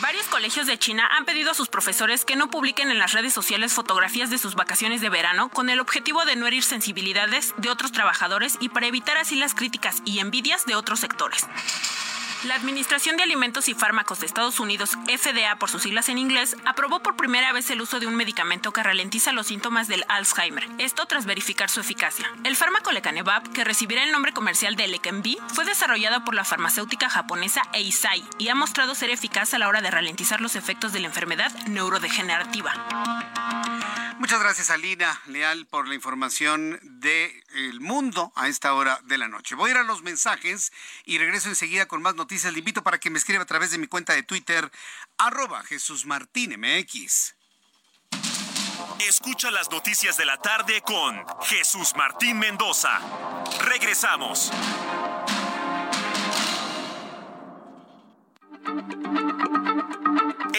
Varios colegios de China han pedido a sus profesores que no publiquen en las redes sociales fotografías de sus vacaciones de verano con el objetivo de no herir sensibilidades de otros trabajadores y para evitar así las críticas y envidias de otros sectores. La Administración de Alimentos y Fármacos de Estados Unidos, FDA por sus siglas en inglés, aprobó por primera vez el uso de un medicamento que ralentiza los síntomas del Alzheimer, esto tras verificar su eficacia. El fármaco lecanemab, que recibirá el nombre comercial de Leqembi, fue desarrollado por la farmacéutica japonesa Eisai y ha mostrado ser eficaz a la hora de ralentizar los efectos de la enfermedad neurodegenerativa. Muchas gracias, Alina Leal, por la información del el mundo a esta hora de la noche. Voy a ir a los mensajes y regreso enseguida con más noticias. Le invito para que me escriba a través de mi cuenta de Twitter, arroba Jesús Martín MX. Escucha las noticias de la tarde con Jesús Martín Mendoza. Regresamos.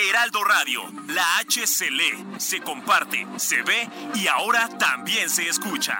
Heraldo Radio, la H se lee, se comparte, se ve y ahora también se escucha.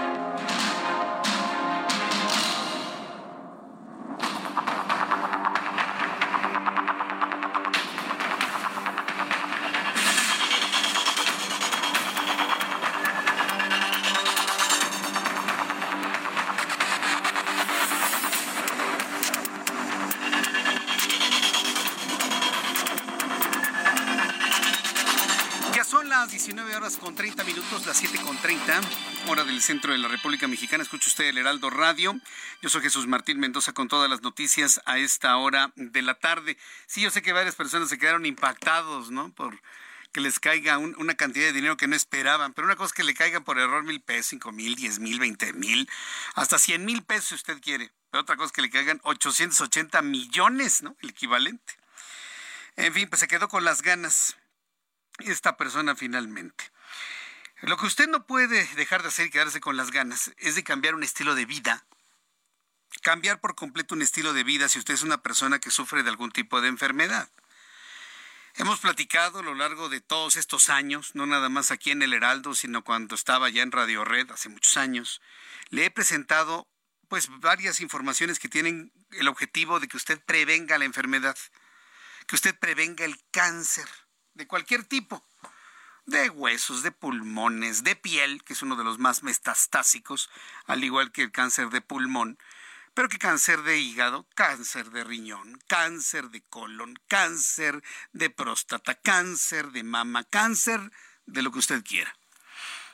Centro de la República Mexicana. Escucha usted el Heraldo Radio. Yo soy Jesús Martín Mendoza con todas las noticias a esta hora de la tarde. Sí, yo sé que varias personas se quedaron impactados, ¿no? Por que les caiga un- una cantidad de dinero que no esperaban. Pero una cosa es que le caigan por error mil pesos, cinco mil, diez mil, veinte mil, hasta cien mil pesos si usted quiere. Pero otra cosa es que le caigan 880 millones, ¿no? El equivalente. En fin, pues se quedó con las ganas esta persona finalmente. Lo que usted no puede dejar de hacer y quedarse con las ganas es de cambiar un estilo de vida. Cambiar por completo un estilo de vida si usted es una persona que sufre de algún tipo de enfermedad. Hemos platicado a lo largo de todos estos años, no nada más aquí en el Heraldo, sino cuando estaba ya en Radio Red hace muchos años. Le he presentado pues varias informaciones que tienen el objetivo de que usted prevenga la enfermedad, que usted prevenga el cáncer de cualquier tipo, de huesos, de pulmones, de piel, que es uno de los más metastásicos, al igual que el cáncer de pulmón, pero que cáncer de hígado, cáncer de riñón, cáncer de colon, cáncer de próstata, cáncer de mama, cáncer de lo que usted quiera.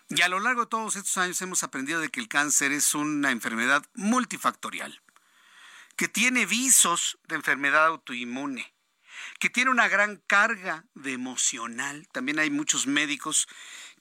Y a lo largo de todos estos años hemos aprendido de que el cáncer es una enfermedad multifactorial, que tiene visos de enfermedad autoinmune, que tiene una gran carga de emocional. También hay muchos médicos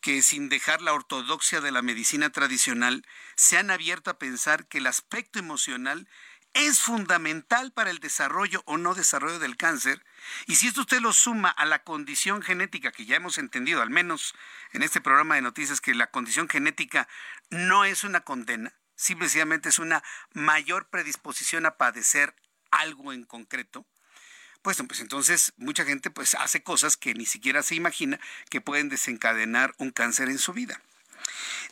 que sin dejar la ortodoxia de la medicina tradicional, se han abierto a pensar que el aspecto emocional es fundamental para el desarrollo o no desarrollo del cáncer. Y si esto usted lo suma a la condición genética, que ya hemos entendido, al menos en este programa de noticias, que la condición genética no es una condena, simplemente es una mayor predisposición a padecer algo en concreto, pues, entonces mucha gente pues hace cosas que ni siquiera se imagina que pueden desencadenar un cáncer en su vida.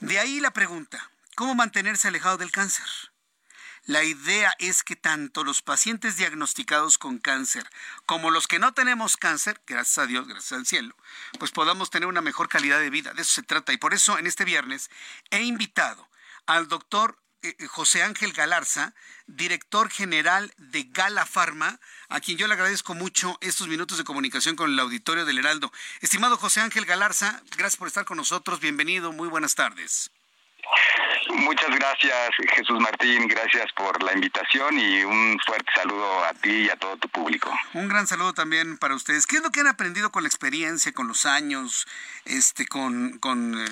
De ahí la pregunta, ¿cómo mantenerse alejado del cáncer? La idea es que tanto los pacientes diagnosticados con cáncer como los que no tenemos cáncer, gracias a Dios, gracias al cielo, pues podamos tener una mejor calidad de vida. De eso se trata. Y por eso en este viernes he invitado al doctor José Ángel Galarza, director general de Gala Pharma, a quien yo le agradezco mucho estos minutos de comunicación con el auditorio del Heraldo. Estimado José Ángel Galarza, gracias por estar con nosotros. Bienvenido, muy buenas tardes. Muchas gracias, Jesús Martín. Gracias por la invitación y un fuerte saludo a ti y a todo tu público. Un gran saludo también para ustedes. ¿Qué es lo que han aprendido con la experiencia, con los años, este, con, con eh,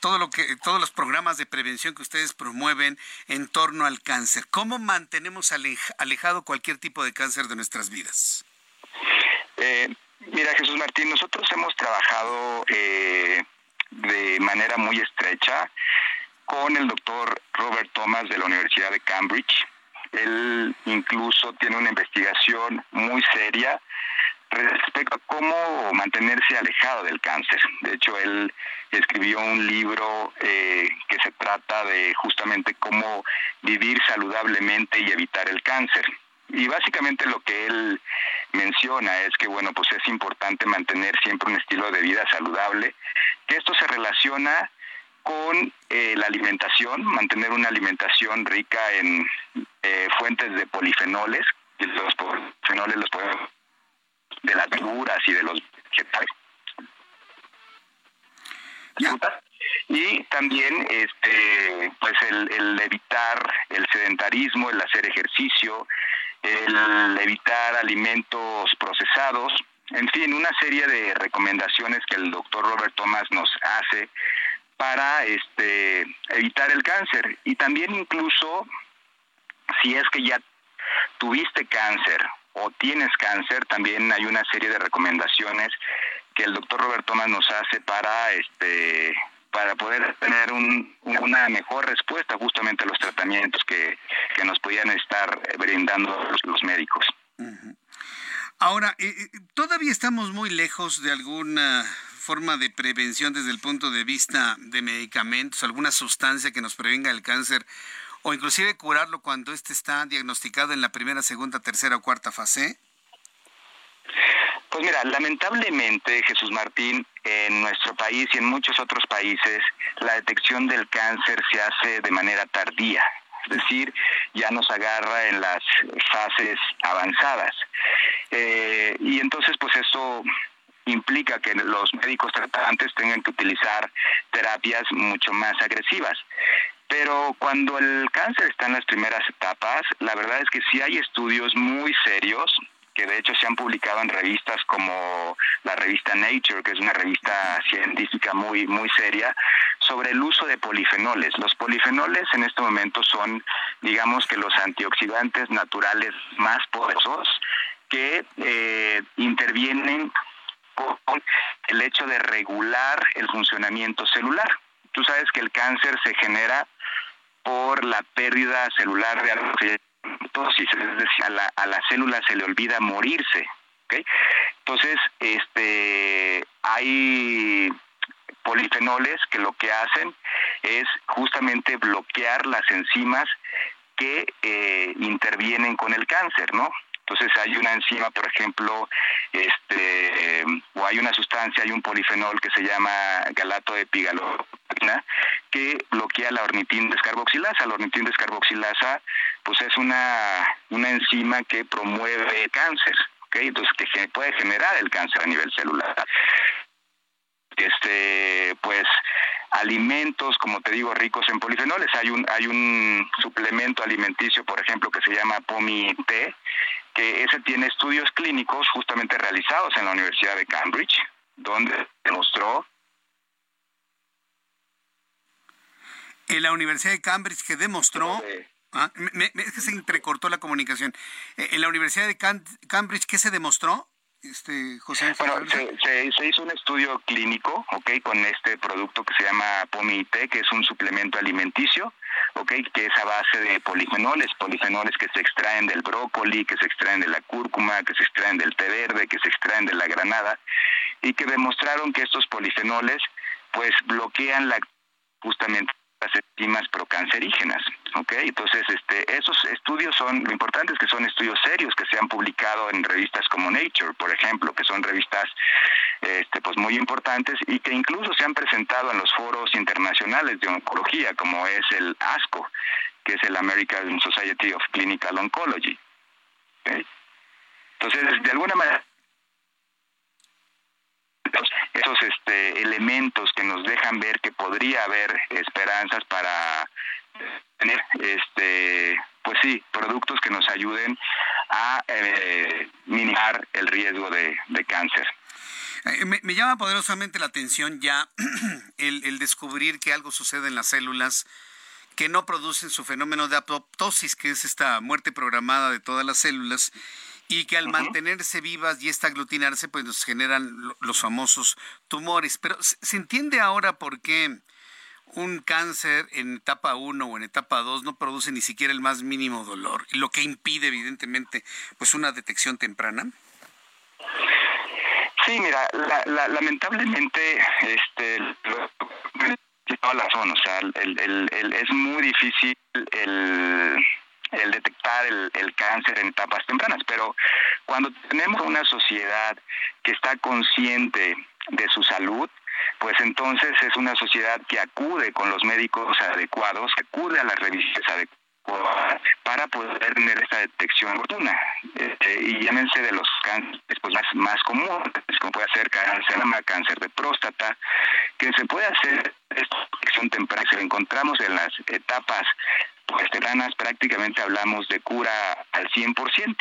todo lo que, todos los programas de prevención que ustedes promueven en torno al cáncer? ¿Cómo mantenemos alejado cualquier tipo de cáncer de nuestras vidas? Eh, mira, Jesús Martín, nosotros hemos trabajado eh, de manera muy estrecha con el doctor Robert Thomas de la Universidad de Cambridge. Él incluso tiene una investigación muy seria respecto a cómo mantenerse alejado del cáncer. De hecho, él escribió un libro eh, que se trata de justamente cómo vivir saludablemente y evitar el cáncer. Y básicamente lo que él menciona es que, bueno, pues es importante mantener siempre un estilo de vida saludable, que esto se relaciona con eh, la alimentación, mantener una alimentación rica en eh, fuentes de polifenoles, y los polifenoles los podemos de las verduras y de los vegetales. Y también este pues el, el evitar el sedentarismo, el hacer ejercicio, el evitar alimentos procesados, en fin, una serie de recomendaciones que el doctor Robert Thomas nos hace para este, evitar el cáncer. Y también incluso si es que ya tuviste cáncer o tienes cáncer, también hay una serie de recomendaciones que el doctor Robert Thomas nos hace para este para poder tener una mejor respuesta justamente a los tratamientos que, nos podían estar brindando los, médicos. Ahora, eh, eh, todavía estamos muy lejos de alguna forma de prevención desde el punto de vista de medicamentos, alguna sustancia que nos prevenga el cáncer o inclusive curarlo cuando éste está diagnosticado en la primera, segunda, tercera o cuarta fase? Pues mira, lamentablemente, Jesús Martín, en nuestro país y en muchos otros países, la detección del cáncer se hace de manera tardía, es decir, ya nos agarra en las fases avanzadas. Eh, y entonces, pues eso implica que los médicos tratantes tengan que utilizar terapias mucho más agresivas. Pero cuando el cáncer está en las primeras etapas, la verdad es que sí hay estudios muy serios que de hecho se han publicado en revistas como la revista Nature, que es una revista científica muy muy seria, sobre el uso de polifenoles. Los polifenoles en este momento son, digamos que los antioxidantes naturales más poderosos que eh, intervienen con el hecho de regular el funcionamiento celular. Tú sabes que el cáncer se genera por la pérdida celular de algo que es decir, a la, a la célula se le olvida morirse. ¿okay? Entonces, este, hay polifenoles que lo que hacen es justamente bloquear las enzimas que eh, intervienen con el cáncer, ¿no? Entonces hay una enzima, por ejemplo, este, o hay una sustancia, hay un polifenol que se llama galato epigalotina que bloquea la ornitin descarboxilasa. La ornitin descarboxilasa, pues es una, una enzima que promueve cáncer, ¿ok? Entonces que puede generar el cáncer a nivel celular. Este, pues alimentos, como te digo, ricos en polifenoles. Hay un, hay un suplemento alimenticio, por ejemplo, que se llama POMI-T, que ese tiene estudios clínicos justamente realizados en la Universidad de Cambridge, donde demostró En la Universidad de Cambridge que demostró... Ah, es que se entrecortó la comunicación. Eh, en la Universidad de Cambridge, ¿qué se demostró? Este, José bueno, se, se, hizo un estudio clínico, ¿ok? Con este producto que se llama POMIT, que es un suplemento alimenticio, ¿ok? Que es a base de polifenoles, polifenoles que se extraen del brócoli, que se extraen de la cúrcuma, que se extraen del té verde, que se extraen de la granada, y que demostraron que estos polifenoles, pues, bloquean la justamente las enzimas procancerígenas, ¿ok? Entonces, este, esos estudios son, lo importante es que son estudios serios que se han publicado en revistas como Nature, por ejemplo, que son revistas, este, pues muy importantes y que incluso se han presentado en los foros internacionales de oncología, como es el ASCO, que es el American Society of Clinical Oncology. Entonces, de alguna manera, esos este, elementos que nos dejan ver que podría haber esperanzas para tener este pues sí productos que nos ayuden a eh, minimizar el riesgo de, cáncer. Eh, me, llama poderosamente la atención ya el, el descubrir que algo sucede en las células que no producen su fenómeno de apoptosis, que es esta muerte programada de todas las células, y que al mantenerse vivas y esta aglutinarse, pues nos generan los famosos tumores. Pero se entiende ahora por qué un cáncer en etapa 1 o en etapa 2 no produce ni siquiera el más mínimo dolor, lo que impide evidentemente pues una detección temprana. Sí, mira, lamentablemente este toda la zona, o sea, es muy difícil el el detectar el, cáncer en etapas tempranas, pero cuando tenemos una sociedad que está consciente de su salud, pues entonces es una sociedad que acude con los médicos adecuados, que acude a las revisiones adecuadas para poder tener esta detección oportuna. Este, y llámense de los cánceres pues, más, más comunes, como puede ser cáncer de cáncer de próstata, que se puede hacer esta detección temprana. Si lo encontramos en las etapas pues prácticamente hablamos de cura al 100%.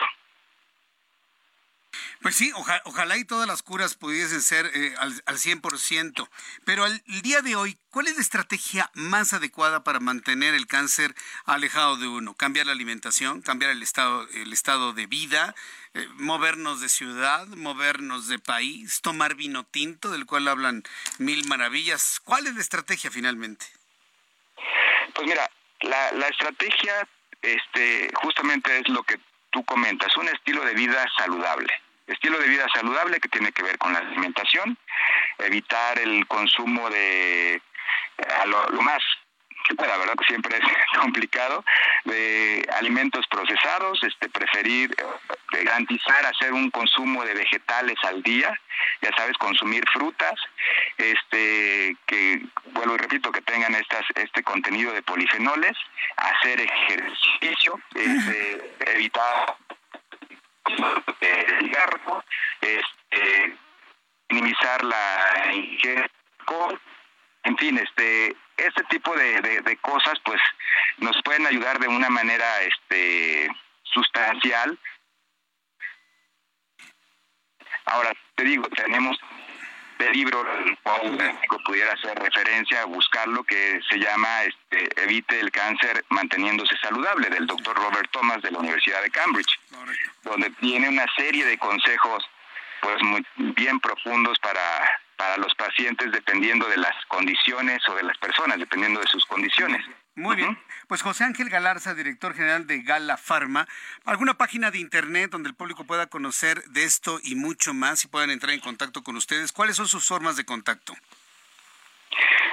Pues sí, ojalá y todas las curas pudiesen ser eh, al, al 100%, pero al día de hoy, ¿cuál es la estrategia más adecuada para mantener el cáncer alejado de uno? ¿Cambiar la alimentación? ¿Cambiar el estado, el estado de vida? Eh, ¿Movernos de ciudad? ¿Movernos de país? ¿Tomar vino tinto, del cual hablan mil maravillas? ¿Cuál es la estrategia finalmente? Pues mira, la, la estrategia este, justamente es lo que tú comentas, un estilo de vida saludable. Estilo de vida saludable que tiene que ver con la alimentación, evitar el consumo de lo, más que pueda, ¿verdad? Siempre es complicado, de alimentos procesados, este, preferir eh, garantizar hacer un consumo de vegetales al día, ya sabes, consumir frutas, este, que, vuelvo y repito, que tengan estas, este contenido de polifenoles, hacer ejercicio, este, evitar el cigarro, este, minimizar la ingesta en fin, este, este tipo de, de, cosas pues nos pueden ayudar de una manera este sustancial. Ahora, te digo, tenemos de libro que pudiera hacer referencia a buscarlo que se llama este, Evite el cáncer manteniéndose saludable del doctor Robert Thomas de la Universidad de Cambridge, donde tiene una serie de consejos pues muy bien profundos para para los pacientes dependiendo de las condiciones o de las personas, dependiendo de sus condiciones. Muy bien. Pues José Ángel Galarza, director general de Gala Pharma, ¿alguna página de internet donde el público pueda conocer de esto y mucho más y puedan entrar en contacto con ustedes? ¿Cuáles son sus formas de contacto?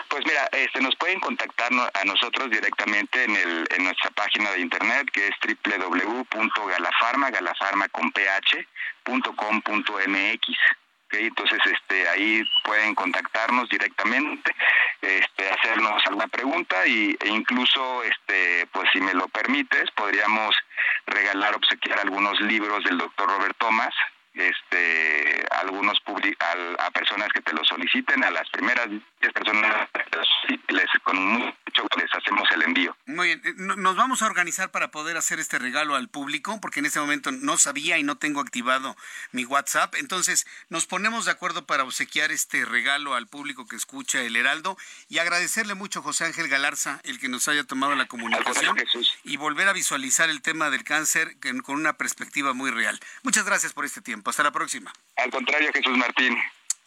Pues mira, este, nos pueden contactar a nosotros directamente en, el, en nuestra página de internet que es www.galafarma, galafarma con entonces este ahí pueden contactarnos directamente este hacernos alguna pregunta y, e incluso este pues si me lo permites podríamos regalar obsequiar algunos libros del doctor Robert Thomas este algunos a, a personas que te lo soliciten a las primeras personas les, con mucho les hacemos el envío. Muy bien, eh, nos vamos a organizar para poder hacer este regalo al público, porque en este momento no sabía y no tengo activado mi WhatsApp. Entonces, nos ponemos de acuerdo para obsequiar este regalo al público que escucha el Heraldo y agradecerle mucho a José Ángel Galarza el que nos haya tomado la comunicación y volver a visualizar el tema del cáncer con una perspectiva muy real. Muchas gracias por este tiempo. Hasta la próxima. Al contrario, Jesús Martín.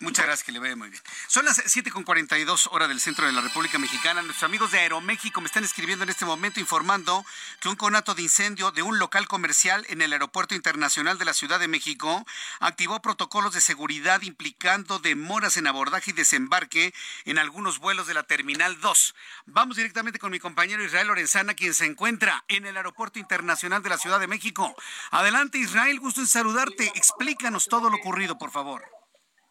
Muchas gracias, que le vaya muy bien. Son las 7.42 horas del centro de la República Mexicana. Nuestros amigos de Aeroméxico me están escribiendo en este momento informando que un conato de incendio de un local comercial en el Aeropuerto Internacional de la Ciudad de México activó protocolos de seguridad implicando demoras en abordaje y desembarque en algunos vuelos de la Terminal 2. Vamos directamente con mi compañero Israel Lorenzana, quien se encuentra en el Aeropuerto Internacional de la Ciudad de México. Adelante, Israel, gusto en saludarte. Explícanos todo lo ocurrido, por favor.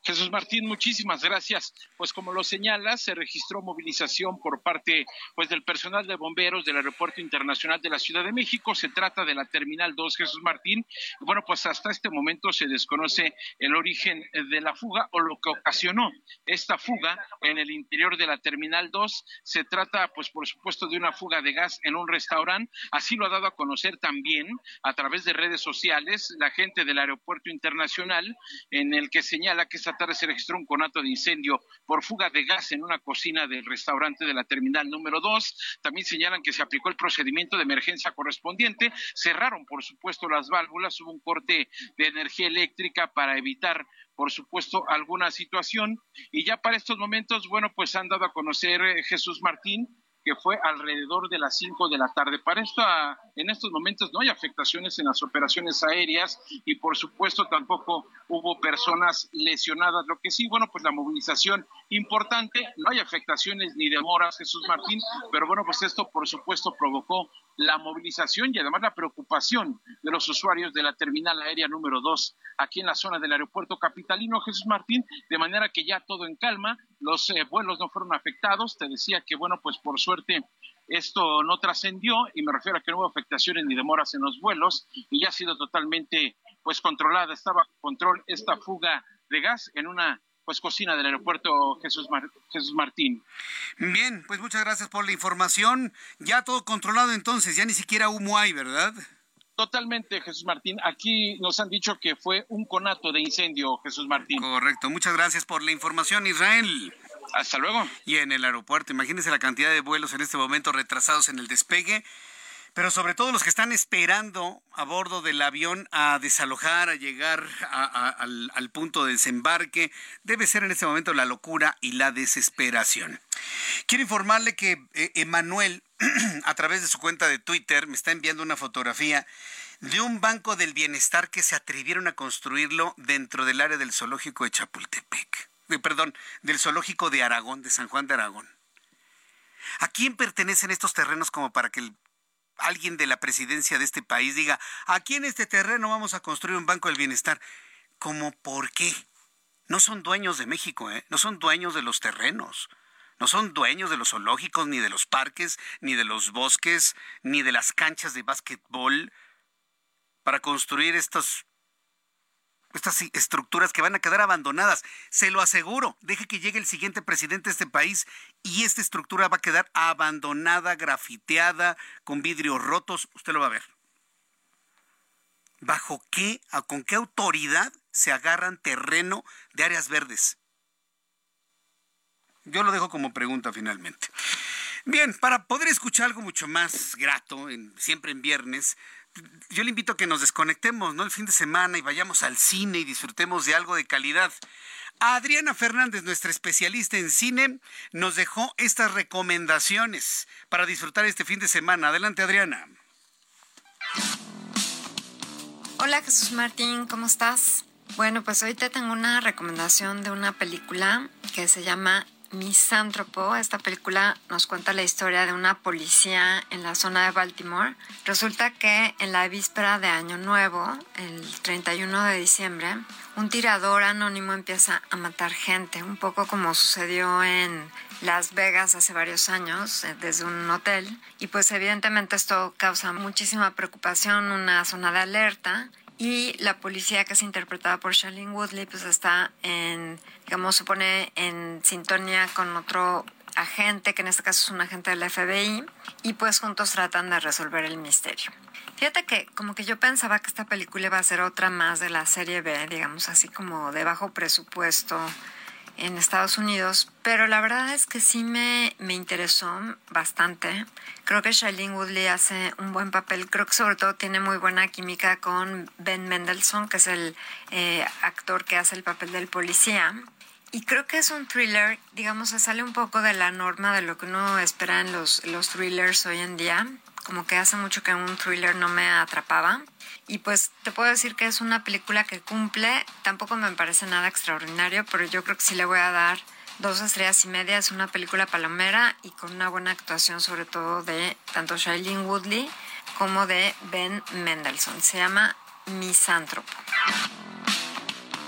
Jesús Martín, muchísimas gracias. Pues como lo señala, se registró movilización por parte pues del personal de bomberos del Aeropuerto Internacional de la Ciudad de México. Se trata de la Terminal 2 Jesús Martín. Bueno, pues hasta este momento se desconoce el origen de la fuga o lo que ocasionó esta fuga en el interior de la Terminal 2. Se trata pues por supuesto de una fuga de gas en un restaurante. Así lo ha dado a conocer también a través de redes sociales la gente del Aeropuerto Internacional en el que señala que esta tarde se registró un conato de incendio por fuga de gas en una cocina del restaurante de la terminal número 2. También señalan que se aplicó el procedimiento de emergencia correspondiente. Cerraron, por supuesto, las válvulas. Hubo un corte de energía eléctrica para evitar por supuesto, alguna situación. Y ya para estos momentos, bueno, pues han dado a conocer eh, Jesús Martín que fue alrededor de las 5 de la tarde. Para esto, en estos momentos no hay afectaciones en las operaciones aéreas y por supuesto tampoco hubo personas lesionadas. Lo que sí, bueno, pues la movilización importante, no hay afectaciones ni demoras, Jesús Martín, pero bueno, pues esto por supuesto provocó la movilización y además la preocupación de los usuarios de la terminal aérea número 2 aquí en la zona del aeropuerto capitalino Jesús Martín, de manera que ya todo en calma, los eh, vuelos no fueron afectados, te decía que bueno, pues por suerte esto no trascendió y me refiero a que no hubo afectaciones ni demoras en los vuelos y ya ha sido totalmente pues controlada, estaba control esta fuga de gas en una pues cocina del aeropuerto Jesús, Jesús Martín. Bien, pues muchas gracias por la información. Ya todo controlado entonces, ya ni siquiera humo hay, ¿verdad? Totalmente, Jesús Martín. Aquí nos han dicho que fue un conato de incendio, Jesús Martín. Correcto. Muchas gracias por la información, Israel. Hasta luego. Y en el aeropuerto, imagínense la cantidad de vuelos en este momento retrasados en el despegue pero sobre todo los que están esperando a bordo del avión a desalojar, a llegar al, punto de desembarque, debe ser en este momento la locura y la desesperación. Quiero informarle que eh, Emanuel, a través de su cuenta de Twitter, me está enviando una fotografía de un banco del bienestar que se atrevieron a construirlo dentro del área del zoológico de Chapultepec. perdón, del zoológico de Aragón, de San Juan de Aragón. ¿A quién pertenecen estos terrenos como para que el alguien de la presidencia de este país diga, aquí en este terreno vamos a construir un banco del bienestar. ¿Cómo por qué? No son dueños de México, ¿eh? no son dueños de los terrenos. No son dueños de los zoológicos, ni de los parques, ni de los bosques, ni de las canchas de básquetbol para construir estos estas estructuras que van a quedar abandonadas. Se lo aseguro. Deje que llegue el siguiente presidente de este país y esta estructura va a quedar abandonada, grafiteada, con vidrios rotos. Usted lo va a ver. ¿Bajo qué, con qué autoridad se agarran terreno de áreas verdes? Yo lo dejo como pregunta finalmente. Bien, para poder escuchar algo mucho más grato, siempre en viernes, yo le invito a que nos desconectemos, ¿no? El fin de semana y vayamos al cine y disfrutemos de algo de calidad. Adriana Fernández, nuestra especialista en cine, nos dejó estas recomendaciones para disfrutar este fin de semana. Adelante, Adriana. Hola Jesús Martín, ¿cómo estás? Bueno, pues ahorita tengo una recomendación de una película que se llama Misántropo. Esta película nos cuenta la historia de una policía en la zona de Baltimore. Resulta que en la víspera de Año Nuevo, el 31 de diciembre, un tirador anónimo empieza a matar gente, un poco como sucedió en Las Vegas hace varios años, eh, desde un hotel. Y pues evidentemente esto causa muchísima preocupación, una zona de alerta y la policía que es interpretada por Shailene Woodley pues está en, digamos, se pone en sintonía con otro agente, que en este caso es un agente del FBI, y pues juntos tratan de resolver el misterio. Fíjate que como que yo pensaba que esta película iba a ser otra más de la serie B, digamos así como de bajo presupuesto en Estados Unidos, pero la verdad es que sí me, me interesó bastante. Creo que Shailene Woodley hace un buen papel, creo que sobre todo tiene muy buena química con Ben Mendelssohn, que es el eh, actor que hace el papel del policía. Y creo que es un thriller, digamos, se sale un poco de la norma de lo que uno espera en los, los thrillers hoy en día. Como que hace mucho que un thriller no me atrapaba. Y pues te puedo decir que es una película que cumple, tampoco me parece nada extraordinario, pero yo creo que sí le voy a dar dos estrellas y media. Es una película palomera y con una buena actuación sobre todo de tanto Shailene Woodley como de Ben Mendelssohn. Se llama Misántropo.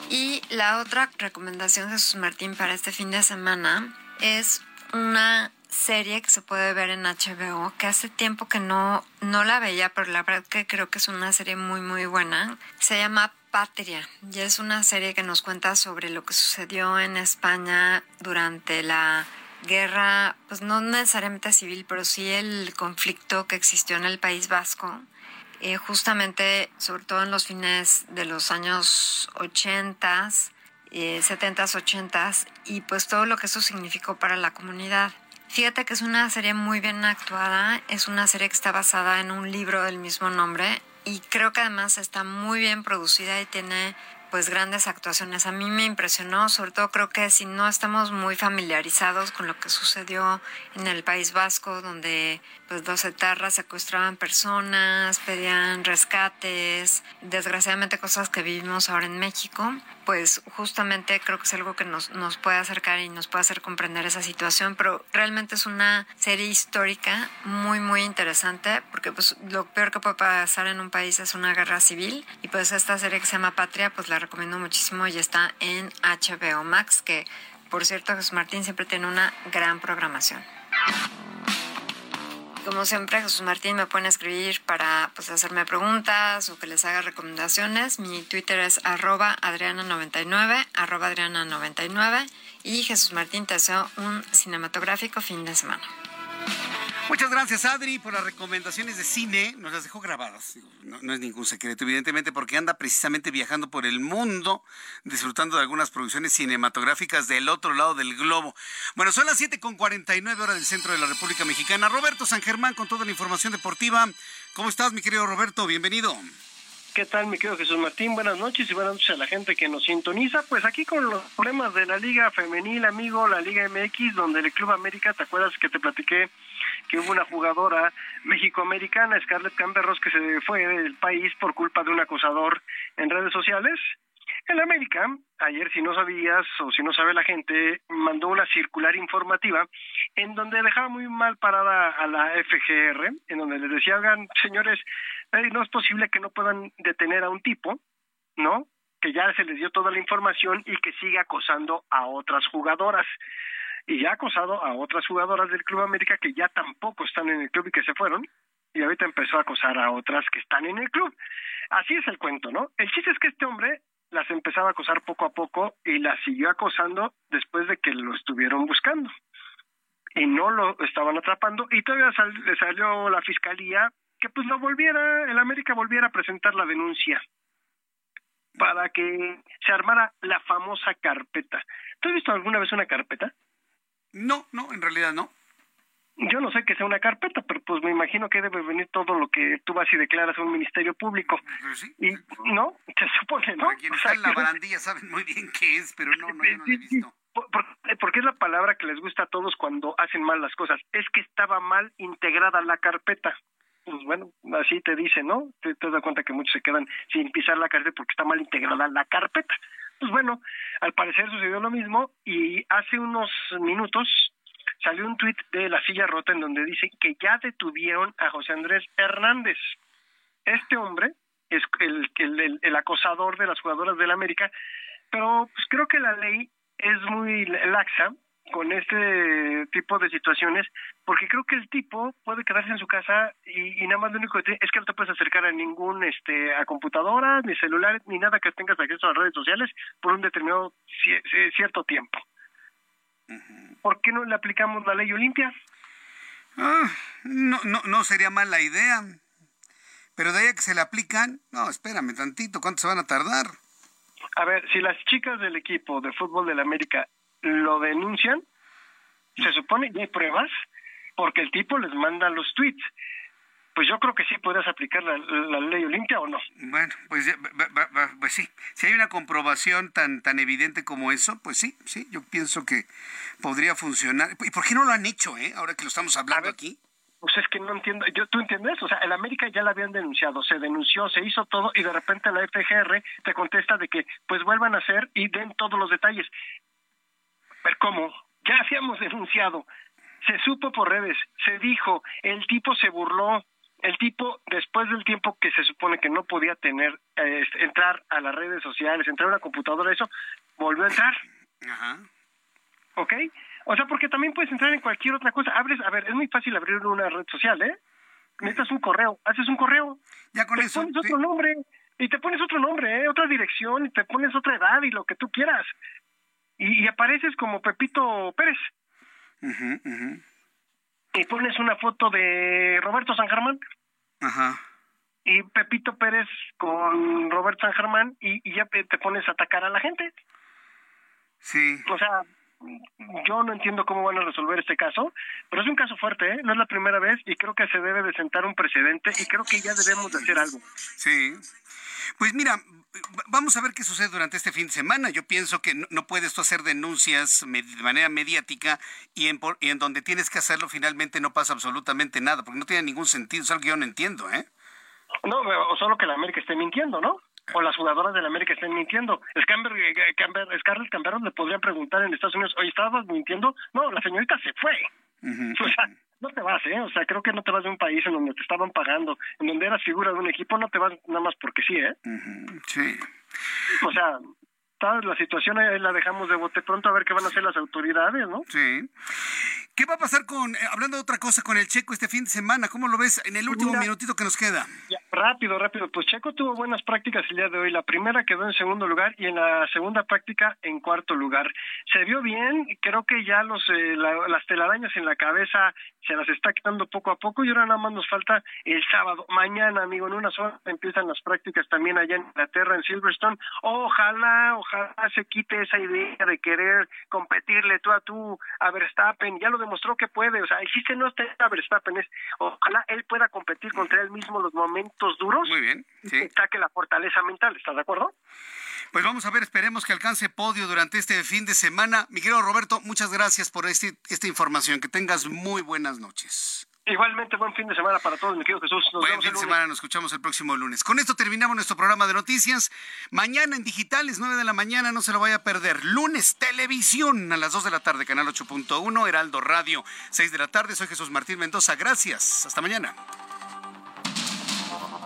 Y la otra recomendación de Jesús Martín para este fin de semana es una serie que se puede ver en HBO, que hace tiempo que no, no la veía, pero la verdad que creo que es una serie muy, muy buena. Se llama Patria y es una serie que nos cuenta sobre lo que sucedió en España durante la guerra, pues no necesariamente civil, pero sí el conflicto que existió en el País Vasco. Eh, justamente, sobre todo en los fines de los años 80, eh, 70, 80 y pues todo lo que eso significó para la comunidad. Fíjate que es una serie muy bien actuada, es una serie que está basada en un libro del mismo nombre y creo que además está muy bien producida y tiene pues grandes actuaciones. A mí me impresionó, sobre todo creo que si no estamos muy familiarizados con lo que sucedió en el País Vasco, donde pues los etarras secuestraban personas, pedían rescates, desgraciadamente cosas que vivimos ahora en México, pues justamente creo que es algo que nos, nos puede acercar y nos puede hacer comprender esa situación, pero realmente es una serie histórica muy, muy interesante, porque pues lo peor que puede pasar en un país es una guerra civil, y pues esta serie que se llama Patria, pues la recomiendo muchísimo y está en HBO Max, que por cierto Jesús Martín siempre tiene una gran programación. Como siempre, Jesús Martín me pueden escribir para pues, hacerme preguntas o que les haga recomendaciones. Mi Twitter es arroba adriana99, arroba adriana99. Y Jesús Martín te deseo un cinematográfico fin de semana. Muchas gracias, Adri, por las recomendaciones de cine. Nos las dejó grabadas. No, es ningún secreto, evidentemente, porque anda precisamente viajando por el mundo, disfrutando de algunas producciones cinematográficas del otro lado del globo. Bueno, son las 7.49 horas del centro de la República Mexicana. Roberto San Germán con toda la información deportiva. ¿Cómo estás, mi querido Roberto? Bienvenido. ¿Qué tal, mi querido Jesús Martín? Buenas noches y buenas noches a la gente que nos sintoniza. Pues aquí con los problemas de la Liga Femenil, amigo, la Liga MX, donde el Club América, ¿te acuerdas que te platiqué que hubo una jugadora mexicoamericana, Scarlett Camberros, que se fue del país por culpa de un acosador en redes sociales. El América, ayer si no sabías o si no sabe la gente, mandó una circular informativa en donde dejaba muy mal parada a la FGR, en donde les decía, hagan, señores, no es posible que no puedan detener a un tipo, ¿no? Que ya se les dio toda la información y que siga acosando a otras jugadoras y ya ha acosado a otras jugadoras del Club América que ya tampoco están en el club y que se fueron, y ahorita empezó a acosar a otras que están en el club. Así es el cuento, ¿no? El chiste es que este hombre las empezaba a acosar poco a poco y las siguió acosando después de que lo estuvieron buscando. Y no lo estaban atrapando y todavía le salió la fiscalía que pues lo volviera, el América volviera a presentar la denuncia para que se armara la famosa carpeta. ¿Tú has visto alguna vez una carpeta? No, no, en realidad no. Yo no sé que sea una carpeta, pero pues me imagino que debe venir todo lo que tú vas y declaras a un ministerio público. Pues y no, se supone, ¿no? Para quienes están en la barandilla saben muy bien qué es, pero no, no, yo no lo he visto. Porque es la palabra que les gusta a todos cuando hacen mal las cosas. Es que estaba mal integrada la carpeta. Pues bueno, así te dice, ¿no? Te, te das cuenta que muchos se quedan sin pisar la carpeta porque está mal integrada la carpeta. Pues bueno, al parecer sucedió lo mismo y hace unos minutos salió un tuit de La Silla Rota en donde dice que ya detuvieron a José Andrés Hernández. Este hombre es el, el, el acosador de las jugadoras del América, pero pues creo que la ley es muy laxa con este tipo de situaciones porque creo que el tipo puede quedarse en su casa y, nada más lo único que tiene es que no te puedes acercar a ningún este a computadoras ni celulares ni nada que tengas acceso a las redes sociales por un determinado cierto tiempo ¿por qué no le aplicamos la ley Olimpia? Ah, no, no, no sería mala idea pero de ahí a que se le aplican no espérame tantito ¿cuánto se van a tardar? A ver, si las chicas del equipo de fútbol de la América lo denuncian, se supone que hay pruebas, porque el tipo les manda los tweets. Pues yo creo que sí puedes aplicar la, ley Olimpia o no. Bueno, pues, pues sí. Si hay una comprobación tan, tan evidente como eso, pues sí, sí, yo pienso que podría funcionar. ¿Y por qué no lo han hecho, eh? Ahora que lo estamos hablando aquí. Pues es que no entiendo, yo, ¿tú entiendes? O sea, el América ya la habían denunciado, se denunció, se hizo todo y de repente la FGR te contesta de que pues vuelvan a hacer y den todos los detalles. Pero ¿cómo? Ya habíamos denunciado, se supo por redes, se dijo, el tipo se burló, el tipo después del tiempo que se supone que no podía tener, eh, entrar a las redes sociales, entrar a una computadora, eso, volvió a entrar. Ajá. ¿Ok? O sea, porque también puedes entrar en cualquier otra cosa. Abres, a ver, es muy fácil abrir una red social, ¿eh? Necesitas un correo, haces un correo. Ya con te eso. Pones otro nombre y te pones otro nombre, ¿eh? otra dirección y te pones otra edad y lo que tú quieras. Y, apareces como Pepito Pérez. Y pones una foto de Roberto San Germán. Ajá. Y Pepito Pérez con Roberto San Germán y, y ya te pones a atacar a la gente. Sí. O sea, yo no entiendo cómo van a resolver este caso, pero es un caso fuerte, ¿eh? no es la primera vez y creo que se debe de sentar un precedente y creo que ya debemos de hacer algo. Sí. Pues mira, vamos a ver qué sucede durante este fin de semana. Yo pienso que no, puedes tú hacer denuncias de manera mediática y en, y en donde tienes que hacerlo finalmente no pasa absolutamente nada, porque no tiene ningún sentido, es algo que yo no entiendo, ¿eh? No, o solo que la América esté mintiendo, ¿no? O las jugadoras de la América estén mintiendo. Scarlett Camber le podrían preguntar en Estados Unidos, oye, ¿estabas mintiendo? No, la señorita se fue. O sea, no te vas, ¿eh? O sea, creo que no te vas de un país en donde te estaban pagando, en donde eras figura de un equipo, no te vas nada más porque sí, ¿eh? Sí. O sea, la situación ahí la dejamos de bote pronto a ver qué van a hacer las autoridades, ¿no? Sí. ¿Qué va a pasar con, eh, hablando de otra cosa, con el Checo este fin de semana? ¿Cómo lo ves en el último minutito que nos queda? Rápido, rápido. Pues Checo tuvo buenas prácticas el día de hoy. La primera quedó en segundo lugar y en la segunda práctica en cuarto lugar. Se vio bien, creo que ya los eh, las telarañas en la cabeza se las está quitando poco a poco y ahora nada más nos falta el sábado. Mañana, amigo, en una zona empiezan las prácticas también allá en Inglaterra, en Silverstone. Ojalá, ojalá se quite esa idea de querer competirle tú a tú a Verstappen. Ya lo demostró que puede, o sea, existe no está Verstappen, es ojalá él pueda competir contra él mismo los momentos duros. Muy bien, sí. saque la fortaleza mental, ¿estás de acuerdo? Pues vamos a ver, esperemos que alcance podio durante este fin de semana. Mi querido Roberto, muchas gracias por este, esta información. Que tengas muy buenas noches. Igualmente, buen fin de semana para todos, mi querido Jesús. buen fin de semana, nos escuchamos el próximo lunes. Con esto terminamos nuestro programa de noticias. Mañana en digitales, 9 de la mañana, no se lo vaya a perder. Lunes, televisión, a las 2 de la tarde, canal 8.1, Heraldo Radio, 6 de la tarde. Soy Jesús Martín Mendoza. Gracias. Hasta mañana.